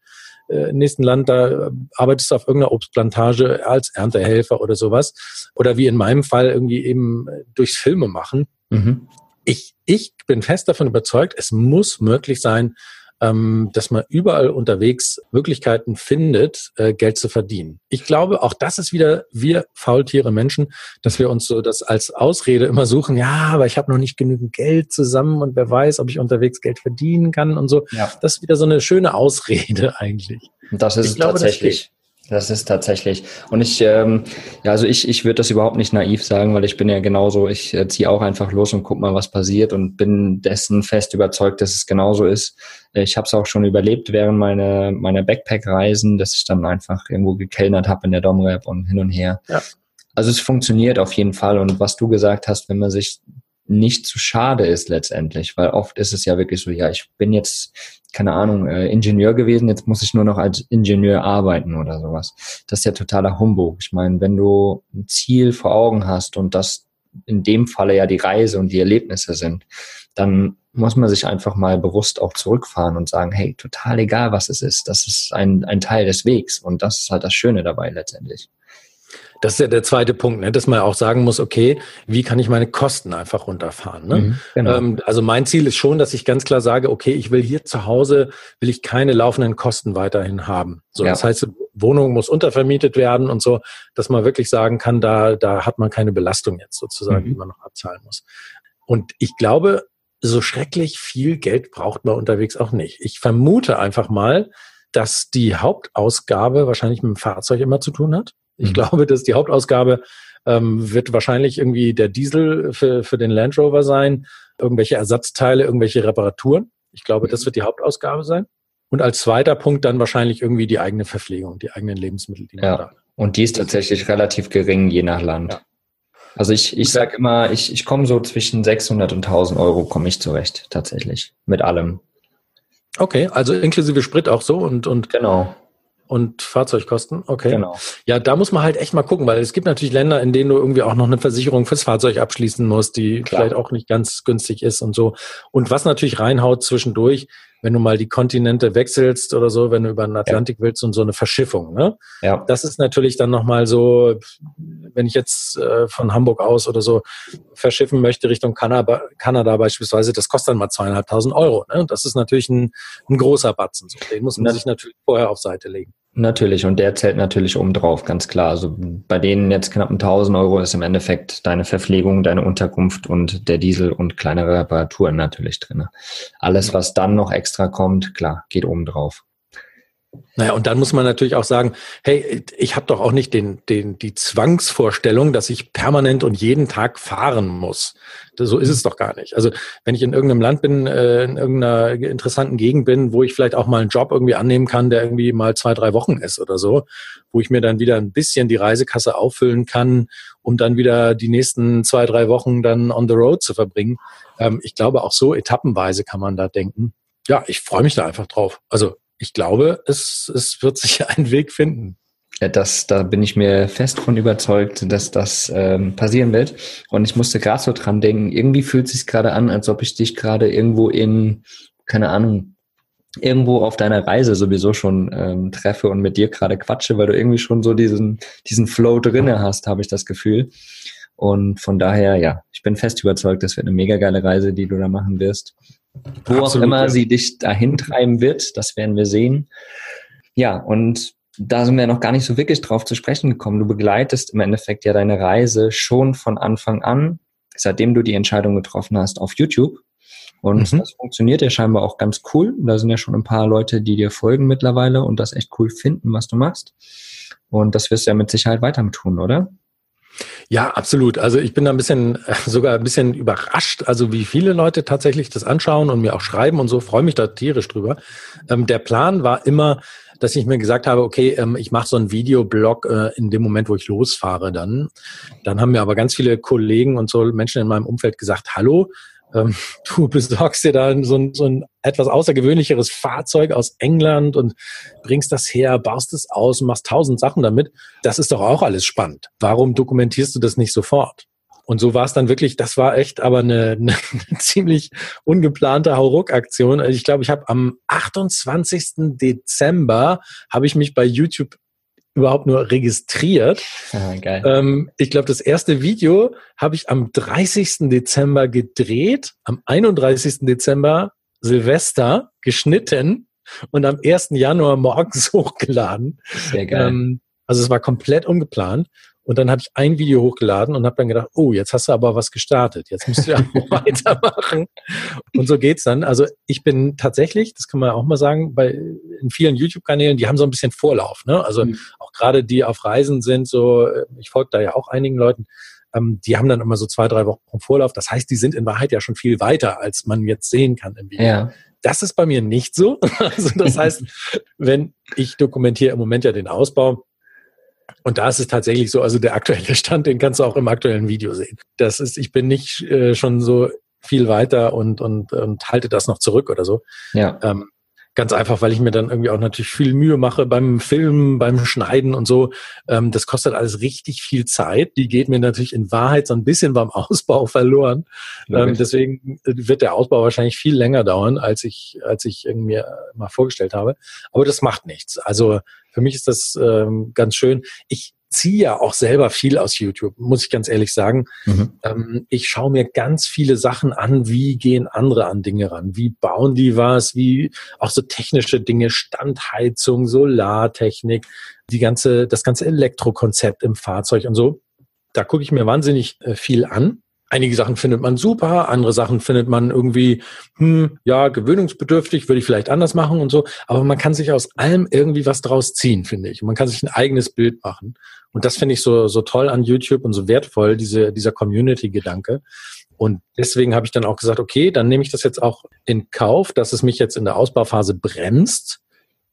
äh, nächsten Land, da arbeitest du auf irgendeiner Obstplantage als Erntehelfer oder sowas. Oder wie in meinem Fall irgendwie eben durchs Filme machen. Mhm. Ich, ich bin fest davon überzeugt, es muss möglich sein, ähm, dass man überall unterwegs Möglichkeiten findet, äh, Geld zu verdienen. Ich glaube, auch das ist wieder wir Faultiere Menschen, dass wir uns so das als Ausrede immer suchen, ja, aber ich habe noch nicht genügend Geld zusammen und wer weiß, ob ich unterwegs Geld verdienen kann und so. Ja. Das ist wieder so eine schöne Ausrede <laughs> eigentlich. Und das ist ich glaube, tatsächlich. Das ist tatsächlich. Und ich, ähm, ja, also ich, ich würde das überhaupt nicht naiv sagen, weil ich bin ja genauso, ich äh, ziehe auch einfach los und guck mal, was passiert und bin dessen fest überzeugt, dass es genauso ist. Äh, ich habe es auch schon überlebt während meiner, meiner Backpack-Reisen, dass ich dann einfach irgendwo gekellnert habe in der Domrep und hin und her. Ja. Also es funktioniert auf jeden Fall. Und was du gesagt hast, wenn man sich nicht zu schade ist letztendlich, weil oft ist es ja wirklich so, ja, ich bin jetzt, keine Ahnung, äh, Ingenieur gewesen, jetzt muss ich nur noch als Ingenieur arbeiten oder sowas. Das ist ja totaler Humbug. Ich meine, wenn du ein Ziel vor Augen hast und das in dem Falle ja die Reise und die Erlebnisse sind, dann muss man sich einfach mal bewusst auch zurückfahren und sagen, hey, total egal, was es ist, das ist ein, ein Teil des Wegs und das ist halt das Schöne dabei letztendlich. Das ist ja der zweite Punkt, ne? dass man auch sagen muss, okay, wie kann ich meine Kosten einfach runterfahren? Ne? Mhm, genau. ähm, also mein Ziel ist schon, dass ich ganz klar sage, okay, ich will hier zu Hause, will ich keine laufenden Kosten weiterhin haben. So, ja. das heißt, Wohnung muss untervermietet werden und so, dass man wirklich sagen kann, da, da hat man keine Belastung jetzt sozusagen, mhm. die man noch abzahlen muss. Und ich glaube, so schrecklich viel Geld braucht man unterwegs auch nicht. Ich vermute einfach mal, dass die Hauptausgabe wahrscheinlich mit dem Fahrzeug immer zu tun hat. Ich mhm. glaube, dass die Hauptausgabe ähm, wird wahrscheinlich irgendwie der Diesel für, für den Land Rover sein, irgendwelche Ersatzteile, irgendwelche Reparaturen. Ich glaube, das mhm. wird die Hauptausgabe sein. Und als zweiter Punkt dann wahrscheinlich irgendwie die eigene Verpflegung, die eigenen Lebensmittel, die man ja. da. Und die ist tatsächlich relativ gering, je nach Land. Ja. Also ich, ich sag immer, ich, ich komme so zwischen 600 und 1000 Euro komme ich zurecht, tatsächlich. Mit allem. Okay, also inklusive Sprit auch so und, und. Genau. Und Fahrzeugkosten, okay. Genau. Ja, da muss man halt echt mal gucken, weil es gibt natürlich Länder, in denen du irgendwie auch noch eine Versicherung fürs Fahrzeug abschließen musst, die Klar. vielleicht auch nicht ganz günstig ist und so. Und was natürlich reinhaut zwischendurch, wenn du mal die Kontinente wechselst oder so, wenn du über den Atlantik ja. willst und so eine Verschiffung. Ne? Ja. Das ist natürlich dann nochmal so, wenn ich jetzt äh, von Hamburg aus oder so verschiffen möchte Richtung Kanada, Kanada beispielsweise, das kostet dann mal zweieinhalbtausend Euro. Ne? Das ist natürlich ein, ein großer Batzen. So. Den muss man sich natürlich vorher auf Seite legen. Natürlich, und der zählt natürlich oben drauf, ganz klar. Also bei denen jetzt knapp 1000 Euro ist im Endeffekt deine Verpflegung, deine Unterkunft und der Diesel und kleinere Reparaturen natürlich drin. Alles, was dann noch extra kommt, klar, geht oben drauf. Naja, und dann muss man natürlich auch sagen, hey, ich habe doch auch nicht den, den, die Zwangsvorstellung, dass ich permanent und jeden Tag fahren muss. So ist es doch gar nicht. Also wenn ich in irgendeinem Land bin, äh, in irgendeiner interessanten Gegend bin, wo ich vielleicht auch mal einen Job irgendwie annehmen kann, der irgendwie mal zwei, drei Wochen ist oder so, wo ich mir dann wieder ein bisschen die Reisekasse auffüllen kann, um dann wieder die nächsten zwei, drei Wochen dann on the road zu verbringen. Ähm, ich glaube, auch so etappenweise kann man da denken. Ja, ich freue mich da einfach drauf. Also ich glaube, es, es wird sich <laughs> einen Weg finden. Ja, das, da bin ich mir fest von überzeugt, dass das ähm, passieren wird. Und ich musste gerade so dran denken, irgendwie fühlt es sich gerade an, als ob ich dich gerade irgendwo in, keine Ahnung, irgendwo auf deiner Reise sowieso schon ähm, treffe und mit dir gerade quatsche, weil du irgendwie schon so diesen, diesen Flow drinne hast, habe ich das Gefühl. Und von daher, ja, ich bin fest überzeugt, das wird eine mega geile Reise, die du da machen wirst. Wo Absolut, auch immer ja. sie dich dahin treiben wird, das werden wir sehen. Ja, und da sind wir noch gar nicht so wirklich drauf zu sprechen gekommen. Du begleitest im Endeffekt ja deine Reise schon von Anfang an, seitdem du die Entscheidung getroffen hast, auf YouTube. Und mhm. das funktioniert ja scheinbar auch ganz cool. Da sind ja schon ein paar Leute, die dir folgen mittlerweile und das echt cool finden, was du machst. Und das wirst du ja mit Sicherheit weiter tun, oder? Ja, absolut. Also ich bin da ein bisschen, <laughs> sogar ein bisschen überrascht, also wie viele Leute tatsächlich das anschauen und mir auch schreiben und so, freue mich da tierisch drüber. Ähm, der Plan war immer, dass ich mir gesagt habe, okay, ähm, ich mache so einen Videoblog äh, in dem Moment, wo ich losfahre dann. Dann haben mir aber ganz viele Kollegen und so Menschen in meinem Umfeld gesagt, hallo, ähm, <laughs> du besorgst dir da so ein, so ein etwas außergewöhnlicheres Fahrzeug aus England und bringst das her, baust es aus und machst tausend Sachen damit. Das ist doch auch alles spannend. Warum dokumentierst du das nicht sofort? Und so war es dann wirklich, das war echt aber eine, <laughs> eine ziemlich ungeplante Hauruck-Aktion. Also ich glaube, ich habe am 28. Dezember habe ich mich bei YouTube überhaupt nur registriert. Ah, <laughs> geil. Ähm, ich glaube, das erste Video habe ich am 30. Dezember gedreht, am 31. Dezember Silvester geschnitten und am 1. Januar morgens <laughs> hochgeladen. Sehr geil. Ähm, also es war komplett ungeplant. Und dann habe ich ein Video hochgeladen und habe dann gedacht, oh, jetzt hast du aber was gestartet. Jetzt musst du ja <laughs> weitermachen. Und so geht's dann. Also ich bin tatsächlich, das kann man auch mal sagen, bei in vielen YouTube-Kanälen, die haben so ein bisschen Vorlauf. Ne? Also mhm. auch gerade die auf Reisen sind, so ich folge da ja auch einigen Leuten, ähm, die haben dann immer so zwei, drei Wochen Vorlauf. Das heißt, die sind in Wahrheit ja schon viel weiter, als man jetzt sehen kann im Video. Ja. Das ist bei mir nicht so. <laughs> Also das heißt, wenn ich dokumentiere im Moment ja den Ausbau, und da ist es tatsächlich so, also der aktuelle Stand, den kannst du auch im aktuellen Video sehen. Das ist, ich bin nicht äh, schon so viel weiter und, und, und halte das noch zurück oder so. Ja. Ähm, ganz einfach, weil ich mir dann irgendwie auch natürlich viel Mühe mache beim Filmen, beim Schneiden und so. Ähm, das kostet alles richtig viel Zeit. Die geht mir natürlich in Wahrheit so ein bisschen beim <laughs> Ausbau verloren. Ähm, deswegen wird der Ausbau wahrscheinlich viel länger dauern, als ich, als ich mir mal vorgestellt habe. Aber das macht nichts. Also für mich ist das ähm, ganz schön. Ich ziehe ja auch selber viel aus YouTube, muss ich ganz ehrlich sagen. Mhm. Ähm, ich schaue mir ganz viele Sachen an, wie gehen andere an Dinge ran, wie bauen die was, wie auch so technische Dinge, Standheizung, Solartechnik, die ganze, das ganze Elektrokonzept im Fahrzeug und so. Da gucke ich mir wahnsinnig äh, viel an Einige Sachen findet man super, andere Sachen findet man irgendwie, hm, ja, gewöhnungsbedürftig, würde ich vielleicht anders machen und so. Aber man kann sich aus allem irgendwie was draus ziehen, finde ich. Und man kann sich ein eigenes Bild machen. Und das finde ich so, so toll an YouTube und so wertvoll, diese, dieser Community-Gedanke. Und deswegen habe ich dann auch gesagt, okay, dann nehme ich das jetzt auch in Kauf, dass es mich jetzt in der Ausbauphase bremst,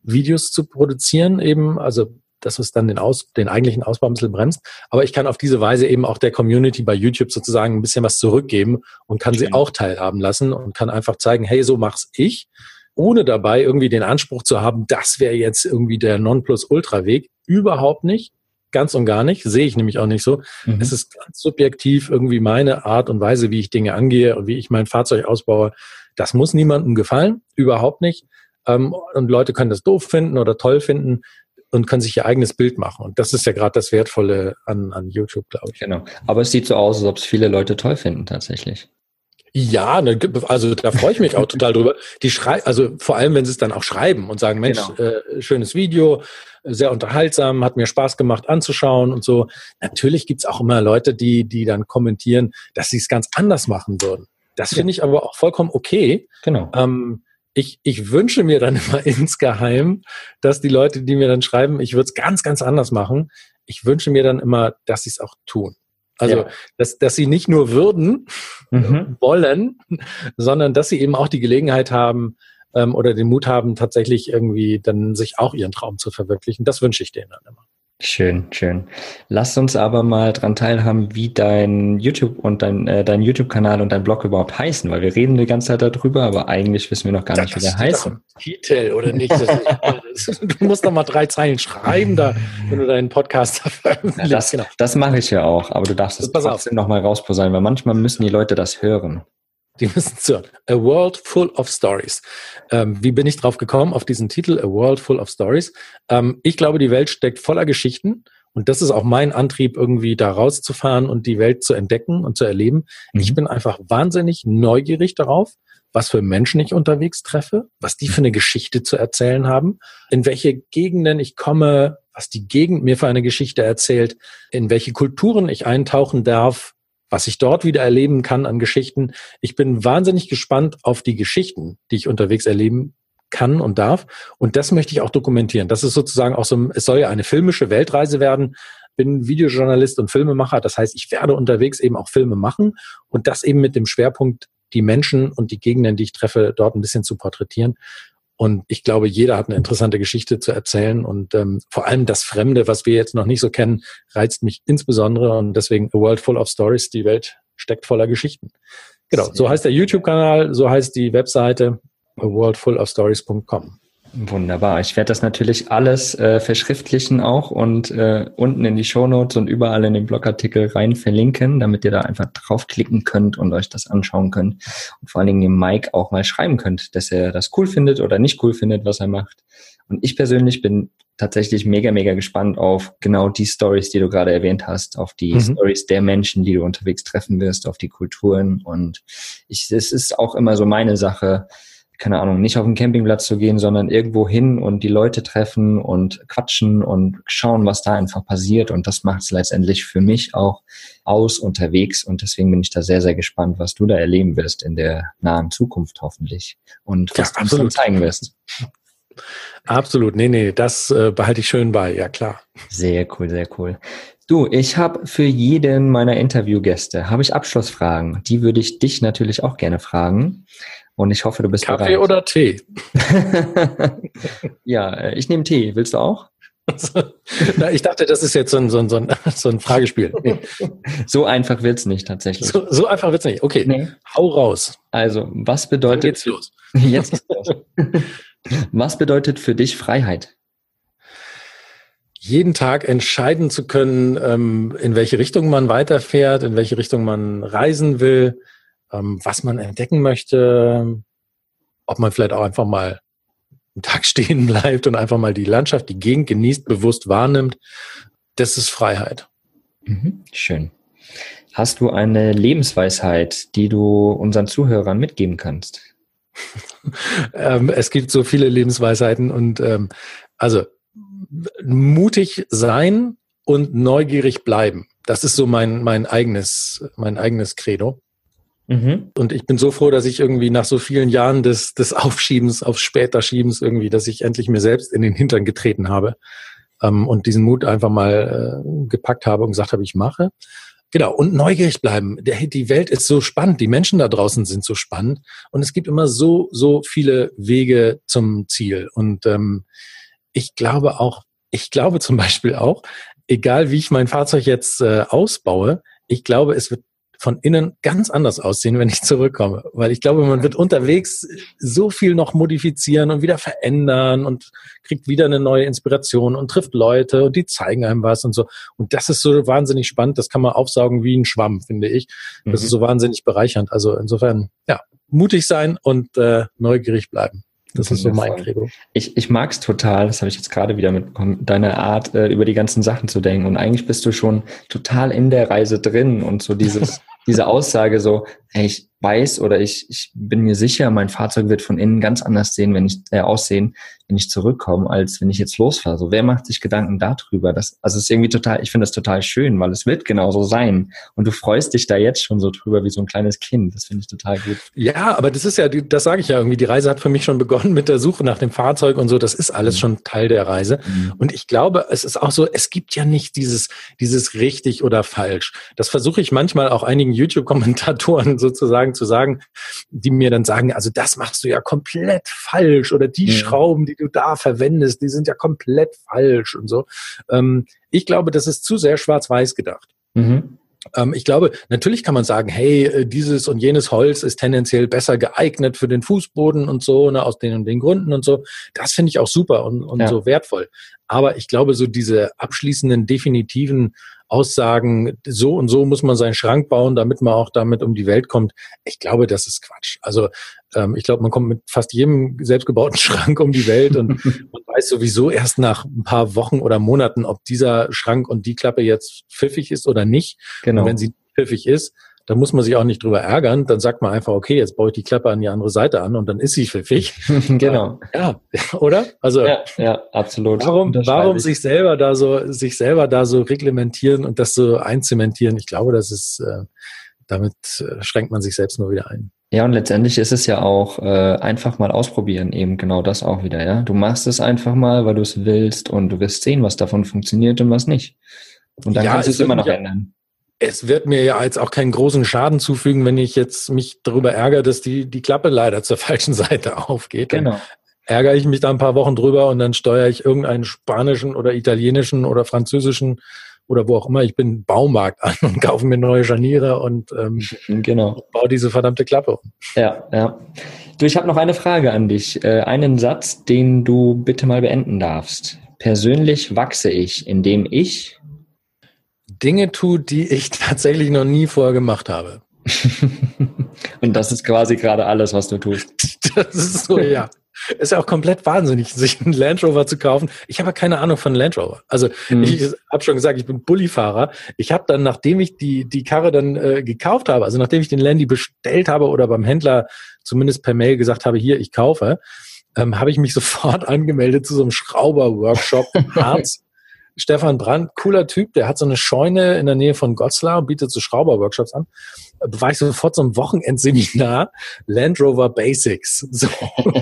Videos zu produzieren, eben, also dass es dann den, Aus, den eigentlichen Ausbau ein bisschen bremst. Aber ich kann auf diese Weise eben auch der Community bei YouTube sozusagen ein bisschen was zurückgeben und kann sie auch teilhaben lassen und kann einfach zeigen, hey, so mach's ich. ohne dabei irgendwie den Anspruch zu haben, das wäre jetzt irgendwie der Nonplusultra-Weg. Überhaupt nicht. Ganz und gar nicht. Sehe ich nämlich auch nicht so. Mhm. Es ist ganz subjektiv irgendwie meine Art und Weise, wie ich Dinge angehe und wie ich mein Fahrzeug ausbaue. Das muss niemandem gefallen. Überhaupt nicht. Ähm, und Leute können das doof finden oder toll finden und können sich ihr eigenes Bild machen. Und das ist ja gerade das Wertvolle an, an YouTube, glaube ich. Genau. Aber es sieht so aus, als ob es viele Leute toll finden, tatsächlich. Ja, ne, also da freue ich mich auch <laughs> total drüber. Die schrei also vor allem, wenn sie es dann auch schreiben und sagen, Mensch, genau. äh, schönes Video, sehr unterhaltsam, hat mir Spaß gemacht anzuschauen und so. Natürlich gibt's auch immer Leute, die, die dann kommentieren, dass sie es ganz anders machen würden. Das finde ich aber auch vollkommen okay. Genau. Ähm, ich, ich wünsche mir dann <laughs> immer insgeheim, dass die Leute, die mir dann schreiben, ich würde es ganz, ganz anders machen, ich wünsche mir dann immer, dass sie es auch tun. Also, ja. dass, dass sie nicht nur würden, mhm. <laughs> wollen, sondern dass sie eben auch die Gelegenheit haben ähm, oder den Mut haben, tatsächlich irgendwie dann sich auch ihren Traum zu verwirklichen. Das wünsche ich denen dann immer. Schön, schön. Lass uns aber mal dran teilhaben, wie dein YouTube und dein, äh, dein YouTube-Kanal und dein Blog überhaupt heißen, weil wir reden die ganze Zeit darüber, aber eigentlich wissen wir noch gar das nicht, wie der heißt. Titel oder nicht? du musst doch mal drei Zeilen schreiben, da, wenn du deinen Podcast veröffentlichst. Das, genau. das mache ich ja auch, aber du darfst es trotzdem nochmal rausposaunen, weil manchmal müssen die Leute das hören. <laughs> Die müssen zu. A World Full of Stories. Ähm, wie bin ich drauf gekommen, auf diesen Titel, A World Full of Stories? Ähm, ich glaube, die Welt steckt voller Geschichten. Und das ist auch mein Antrieb, irgendwie da rauszufahren und die Welt zu entdecken und zu erleben. Mhm. Ich bin einfach wahnsinnig neugierig darauf, was für Menschen ich unterwegs treffe, was die für eine Geschichte zu erzählen haben, in welche Gegenden ich komme, was die Gegend mir für eine Geschichte erzählt, in welche Kulturen ich eintauchen darf, was ich dort wieder erleben kann an Geschichten. Ich bin wahnsinnig gespannt auf die Geschichten, die ich unterwegs erleben kann und darf. Und das möchte ich auch dokumentieren. Das ist sozusagen auch so, es soll ja eine filmische Weltreise werden. Bin Videojournalist und Filmemacher. Das heißt, ich werde unterwegs eben auch Filme machen und das eben mit dem Schwerpunkt, die Menschen und die Gegenden, die ich treffe, dort ein bisschen zu porträtieren. Und ich glaube, jeder hat eine interessante Geschichte zu erzählen. Und ähm, vor allem das Fremde, was wir jetzt noch nicht so kennen, reizt mich insbesondere. Und deswegen A World Full of Stories, die Welt steckt voller Geschichten. Genau, so heißt der YouTube-Kanal, so heißt die Webseite a worldfulofstories.com. Wunderbar. Ich werde das natürlich alles äh, verschriftlichen auch und äh, unten in die Shownotes und überall in den Blogartikel rein verlinken, damit ihr da einfach draufklicken könnt und euch das anschauen könnt. Und vor allen Dingen dem Mike auch mal schreiben könnt, dass er das cool findet oder nicht cool findet, was er macht. Und ich persönlich bin tatsächlich mega, mega gespannt auf genau die Stories, die du gerade erwähnt hast, auf die mhm. Stories der Menschen, die du unterwegs treffen wirst, auf die Kulturen. Und ich, es ist auch immer so meine Sache, keine Ahnung, nicht auf den Campingplatz zu gehen, sondern irgendwo hin und die Leute treffen und quatschen und schauen, was da einfach passiert. Und das macht es letztendlich für mich auch aus unterwegs. Und deswegen bin ich da sehr, sehr gespannt, was du da erleben wirst in der nahen Zukunft hoffentlich und was ja, du uns zeigen wirst. Absolut, nee, nee, das äh, behalte ich schön bei, ja klar. Sehr cool, sehr cool. Du, ich habe für jeden meiner Interviewgäste habe ich Abschlussfragen. Die würde ich dich natürlich auch gerne fragen. Und ich hoffe, du bist Kaffee bereit. oder Tee? <laughs> ja, äh, ich nehme Tee. Willst du auch? <laughs> Na, ich dachte, das ist jetzt so ein, so ein, so ein, <laughs> so ein Fragespiel. Nee. So einfach wird's nicht tatsächlich. So, so einfach wird's nicht. Okay, nee. hau raus. Also, was bedeutet... Dann geht's los. Jetzt geht's los. was bedeutet für dich Freiheit? Jeden Tag entscheiden zu können, ähm, in welche Richtung man weiterfährt, in welche Richtung man reisen will, ähm, was man entdecken möchte, ob man vielleicht auch einfach mal einen Tag <laughs> stehen bleibt und einfach mal die Landschaft, die Gegend genießt, bewusst wahrnimmt. Das ist Freiheit. Mhm, schön. Hast du eine Lebensweisheit, die du unseren Zuhörern mitgeben kannst? <laughs> ähm, es gibt so viele Lebensweisheiten und ähm, also mutig sein und neugierig bleiben. Das ist so mein, mein eigenes, mein eigenes Credo. Mhm. Und ich bin so froh, dass ich irgendwie nach so vielen Jahren des, des Aufschiebens, auf später Schiebens irgendwie, dass ich endlich mir selbst in den Hintern getreten habe ähm, und diesen Mut einfach mal äh, gepackt habe und gesagt habe, ich mache. Genau, und neugierig bleiben. Der, die Welt ist so spannend, die Menschen da draußen sind so spannend und es gibt immer so, so viele Wege zum Ziel. Und ähm, ich glaube auch, ich glaube zum Beispiel auch, egal wie ich mein Fahrzeug jetzt äh, ausbaue, ich glaube, es wird von innen ganz anders aussehen, wenn ich <laughs> zurückkomme. Weil ich glaube, man wird unterwegs so viel noch modifizieren und wieder verändern und kriegt wieder eine neue Inspiration und trifft Leute und die zeigen einem was und so. Und das ist so wahnsinnig spannend. Das kann man aufsaugen wie ein Schwamm, finde ich. Das mhm. ist so wahnsinnig bereichernd. Also insofern, ja, mutig sein und äh, neugierig bleiben. Das ist so mein Credo. Ich, ich mag es total, das habe ich jetzt gerade wieder mitbekommen, deine Art, äh, über die ganzen Sachen zu denken. Und eigentlich bist du schon total in der Reise drin und so dieses, <laughs> diese Aussage so, hey, ich weiß oder ich, ich bin mir sicher, mein Fahrzeug wird von innen ganz anders sehen, wenn ich äh, aussehen, wenn ich zurückkomme, als wenn ich jetzt losfahre. So, wer macht sich Gedanken darüber? Das, also es ist irgendwie total, ich finde das total schön, weil es wird genauso sein. Und du freust dich da jetzt schon so drüber wie so ein kleines Kind. Das finde ich total gut. Ja, aber das ist ja, das sage ich ja irgendwie, die Reise hat für mich schon begonnen mit der Suche nach dem Fahrzeug und so. Das ist alles mhm. schon Teil der Reise. Mhm. Und ich glaube, es ist auch so, es gibt ja nicht dieses, dieses richtig oder falsch. Das versuche ich manchmal auch einigen YouTube-Kommentatoren <laughs> sozusagen zu sagen, die mir dann sagen, also das machst du ja komplett falsch oder die mhm. Schrauben, die du da verwendest, die sind ja komplett falsch und so. Ähm, ich glaube, das ist zu sehr schwarz-weiß gedacht. Mhm ähm, ich glaube, natürlich kann man sagen, hey, äh, dieses und jenes Holz ist tendenziell besser geeignet für den Fußboden und so, ne, aus den und den Gründen und so. Das finde ich auch super und, und ja. so wertvoll. Aber ich glaube, so diese abschließenden, definitiven Aussagen, so und so muss man seinen Schrank bauen, damit man auch damit um die Welt kommt. Ich glaube, das ist Quatsch. Also ähm, ich glaube, man kommt mit fast jedem selbstgebauten <laughs> Schrank um die Welt und <laughs> man weiß sowieso erst nach ein paar Wochen oder Monaten, ob dieser Schrank und die Klappe jetzt pfiffig ist oder nicht. Genau. Und wenn sie pfiffig ist, da muss man sich auch nicht drüber ärgern. Dann sagt man einfach, okay, jetzt baue ich die Klappe an die andere Seite an und dann ist sie pfiffig. <laughs> genau. Ja, oder? Also ja, ja absolut. Warum, warum sich selber da so, sich selber da so reglementieren und das so einzementieren? Ich glaube, das ist, äh, damit äh, schränkt man sich selbst nur wieder ein. Ja, und letztendlich ist es ja auch äh, einfach mal ausprobieren, eben genau das auch wieder, ja. Du machst es einfach mal, weil du es willst und du wirst sehen, was davon funktioniert und was nicht. Und dann ja, kannst du es immer noch ändern es wird mir ja jetzt auch keinen großen Schaden zufügen, wenn ich jetzt mich darüber ärgere, dass die, die Klappe leider zur <laughs> falschen Seite aufgeht. Genau. ärgere ich mich da ein paar Wochen drüber und dann steuere ich irgendeinen spanischen oder italienischen oder französischen oder wo auch immer ich bin Baumarkt an und kaufe mir neue Scharniere und ähm, <laughs> genau. baue diese verdammte Klappe um. Ja, ja. Du, ich habe noch eine Frage an dich. Äh, einen Satz, den du bitte mal beenden darfst. Persönlich wachse ich, indem ich Dinge tue, die ich <laughs> tatsächlich noch nie vorher gemacht habe. <laughs> Und das ist quasi gerade alles, was du tust. <laughs> das ist so, ja. Ist ja auch komplett wahnsinnig, sich einen Land Rover zu kaufen. Ich habe keine Ahnung von Land Rover. Also mhm. ich habe schon gesagt, ich bin Bullifahrer. Ich habe dann, nachdem ich die die Karre dann äh, gekauft habe, also nachdem ich den Landy bestellt habe oder beim Händler zumindest per Mail gesagt habe, hier, ich kaufe, ähm, habe ich mich sofort angemeldet zu so einem Schrauber-Workshop im Harz. Stefan Brandt, cooler Typ, der hat so eine Scheune in der Nähe von und bietet so Schrauber-Workshops an. Da war ich sofort so ein Wochenendseminar Land Rover Basics. So. <laughs>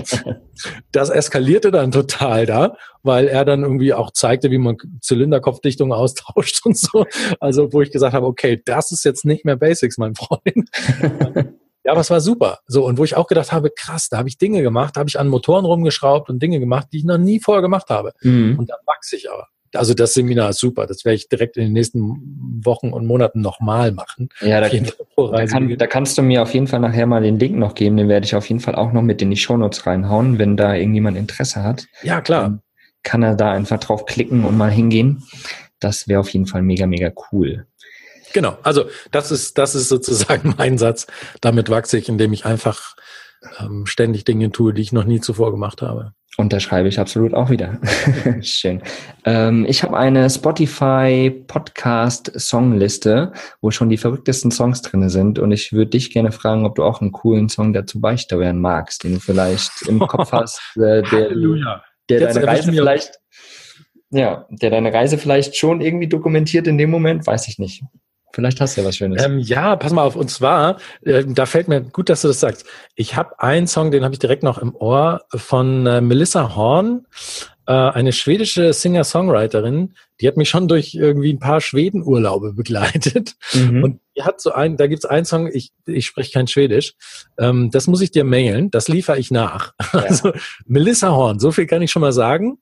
Das eskalierte dann total da, weil er dann irgendwie auch zeigte, wie man Zylinderkopfdichtung austauscht und so. Also, wo ich gesagt habe, okay, das ist jetzt nicht mehr Basics, mein Freund. <laughs> Ja, aber es war super. So, und wo ich auch gedacht habe, krass, da habe ich Dinge gemacht, da habe ich an Motoren rumgeschraubt und Dinge gemacht, die ich noch nie vorher gemacht habe. Mhm. Und dann wachse ich aber also das Seminar ist super. Das werde ich direkt in den nächsten Wochen und Monaten nochmal machen. Ja, da, da, kann, da, kannst du mir auf jeden Fall nachher mal den Link noch geben. Den werde ich auf jeden Fall auch noch mit in die Shownotes reinhauen, wenn da irgendjemand Interesse hat. Ja, klar. Kann er da einfach drauf klicken und mal hingehen. Das wäre auf jeden Fall mega, mega cool. Genau. Also das ist, das ist sozusagen <laughs> mein Satz. Damit wachse ich, indem ich einfach ähm, ständig Dinge tue, die ich noch nie zuvor gemacht habe. Unterschreibe ich absolut auch wieder. <laughs> Schön. Ähm, ich habe eine Spotify Podcast Songliste, wo schon die verrücktesten Songs drinne sind. Und ich würde dich gerne fragen, ob du auch einen coolen Song dazu beisteuern magst, den du vielleicht im Kopf <laughs> hast, äh, der, der deine Reise vielleicht, ja, der deine Reise vielleicht schon irgendwie dokumentiert in dem Moment, weiß ich nicht. Vielleicht hast du ja was Schönes. Ähm, ja, pass mal auf. Und zwar, äh, da fällt mir gut, dass du das sagst. Ich habe einen Song, den habe ich direkt noch im Ohr von äh, Melissa Horn. Äh, eine schwedische Singer-Songwriterin, die hat mich schon durch irgendwie ein paar Schwedenurlaube begleitet. Mhm. Und die hat so ein, da gibt's einen Song, ich, ich spreche kein Schwedisch, ähm, das muss ich dir mailen, das liefere ich nach. <laughs> Ja. Also Melissa Horn, so viel kann ich schon mal sagen.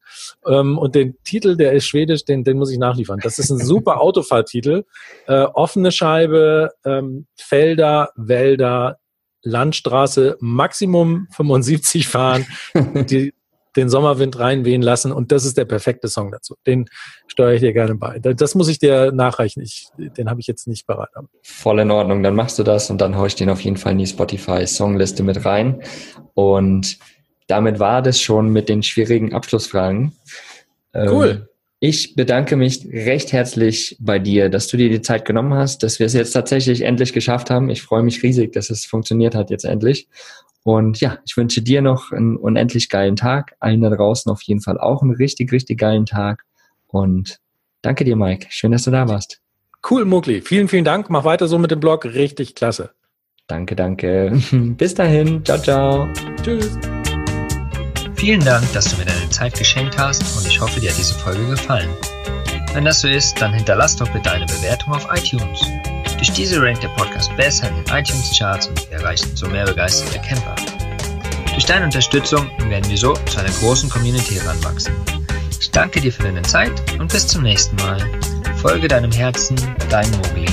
Ähm, und den Titel, der ist schwedisch, den, den muss ich nachliefern. Das ist ein super <laughs> Autofahrtitel. Äh, offene Scheibe, ähm, Felder, Wälder, Landstraße, Maximum 75 fahren. <laughs> Die, den Sommerwind reinwehen lassen und das ist der perfekte Song dazu. Den steuere ich dir gerne bei. Das muss ich dir nachreichen. Ich, den habe ich jetzt nicht bereit. Voll in Ordnung. Dann machst du das und dann haue ich den auf jeden Fall in die Spotify-Songliste mit rein. Und damit war das schon mit den schwierigen Abschlussfragen. Ähm, cool. Ich bedanke mich recht herzlich bei dir, dass du dir die Zeit genommen hast, dass wir es jetzt tatsächlich endlich geschafft haben. Ich freue mich riesig, dass es funktioniert hat jetzt endlich. Und ja, ich wünsche dir noch einen unendlich geilen Tag. Allen da draußen auf jeden Fall auch einen richtig, richtig geilen Tag. Und danke dir, Mike. Schön, dass du da warst. Cool, Mugli. Vielen, vielen Dank. Mach weiter so mit dem Blog. Richtig klasse. Danke, danke. <laughs> Bis dahin. Ciao, ciao. Tschüss. Vielen Dank, dass du mir deine Zeit geschenkt hast und ich hoffe, dir hat diese Folge gefallen. Wenn das so ist, dann hinterlass doch bitte eine Bewertung auf iTunes. Durch diese rankt der Podcast besser in den iTunes-Charts und wir erreichen so mehr begeisterte Camper. Durch deine Unterstützung werden wir so zu einer großen Community heranwachsen. Ich danke dir für deine Zeit und bis zum nächsten Mal. Folge deinem Herzen, dein Mogli.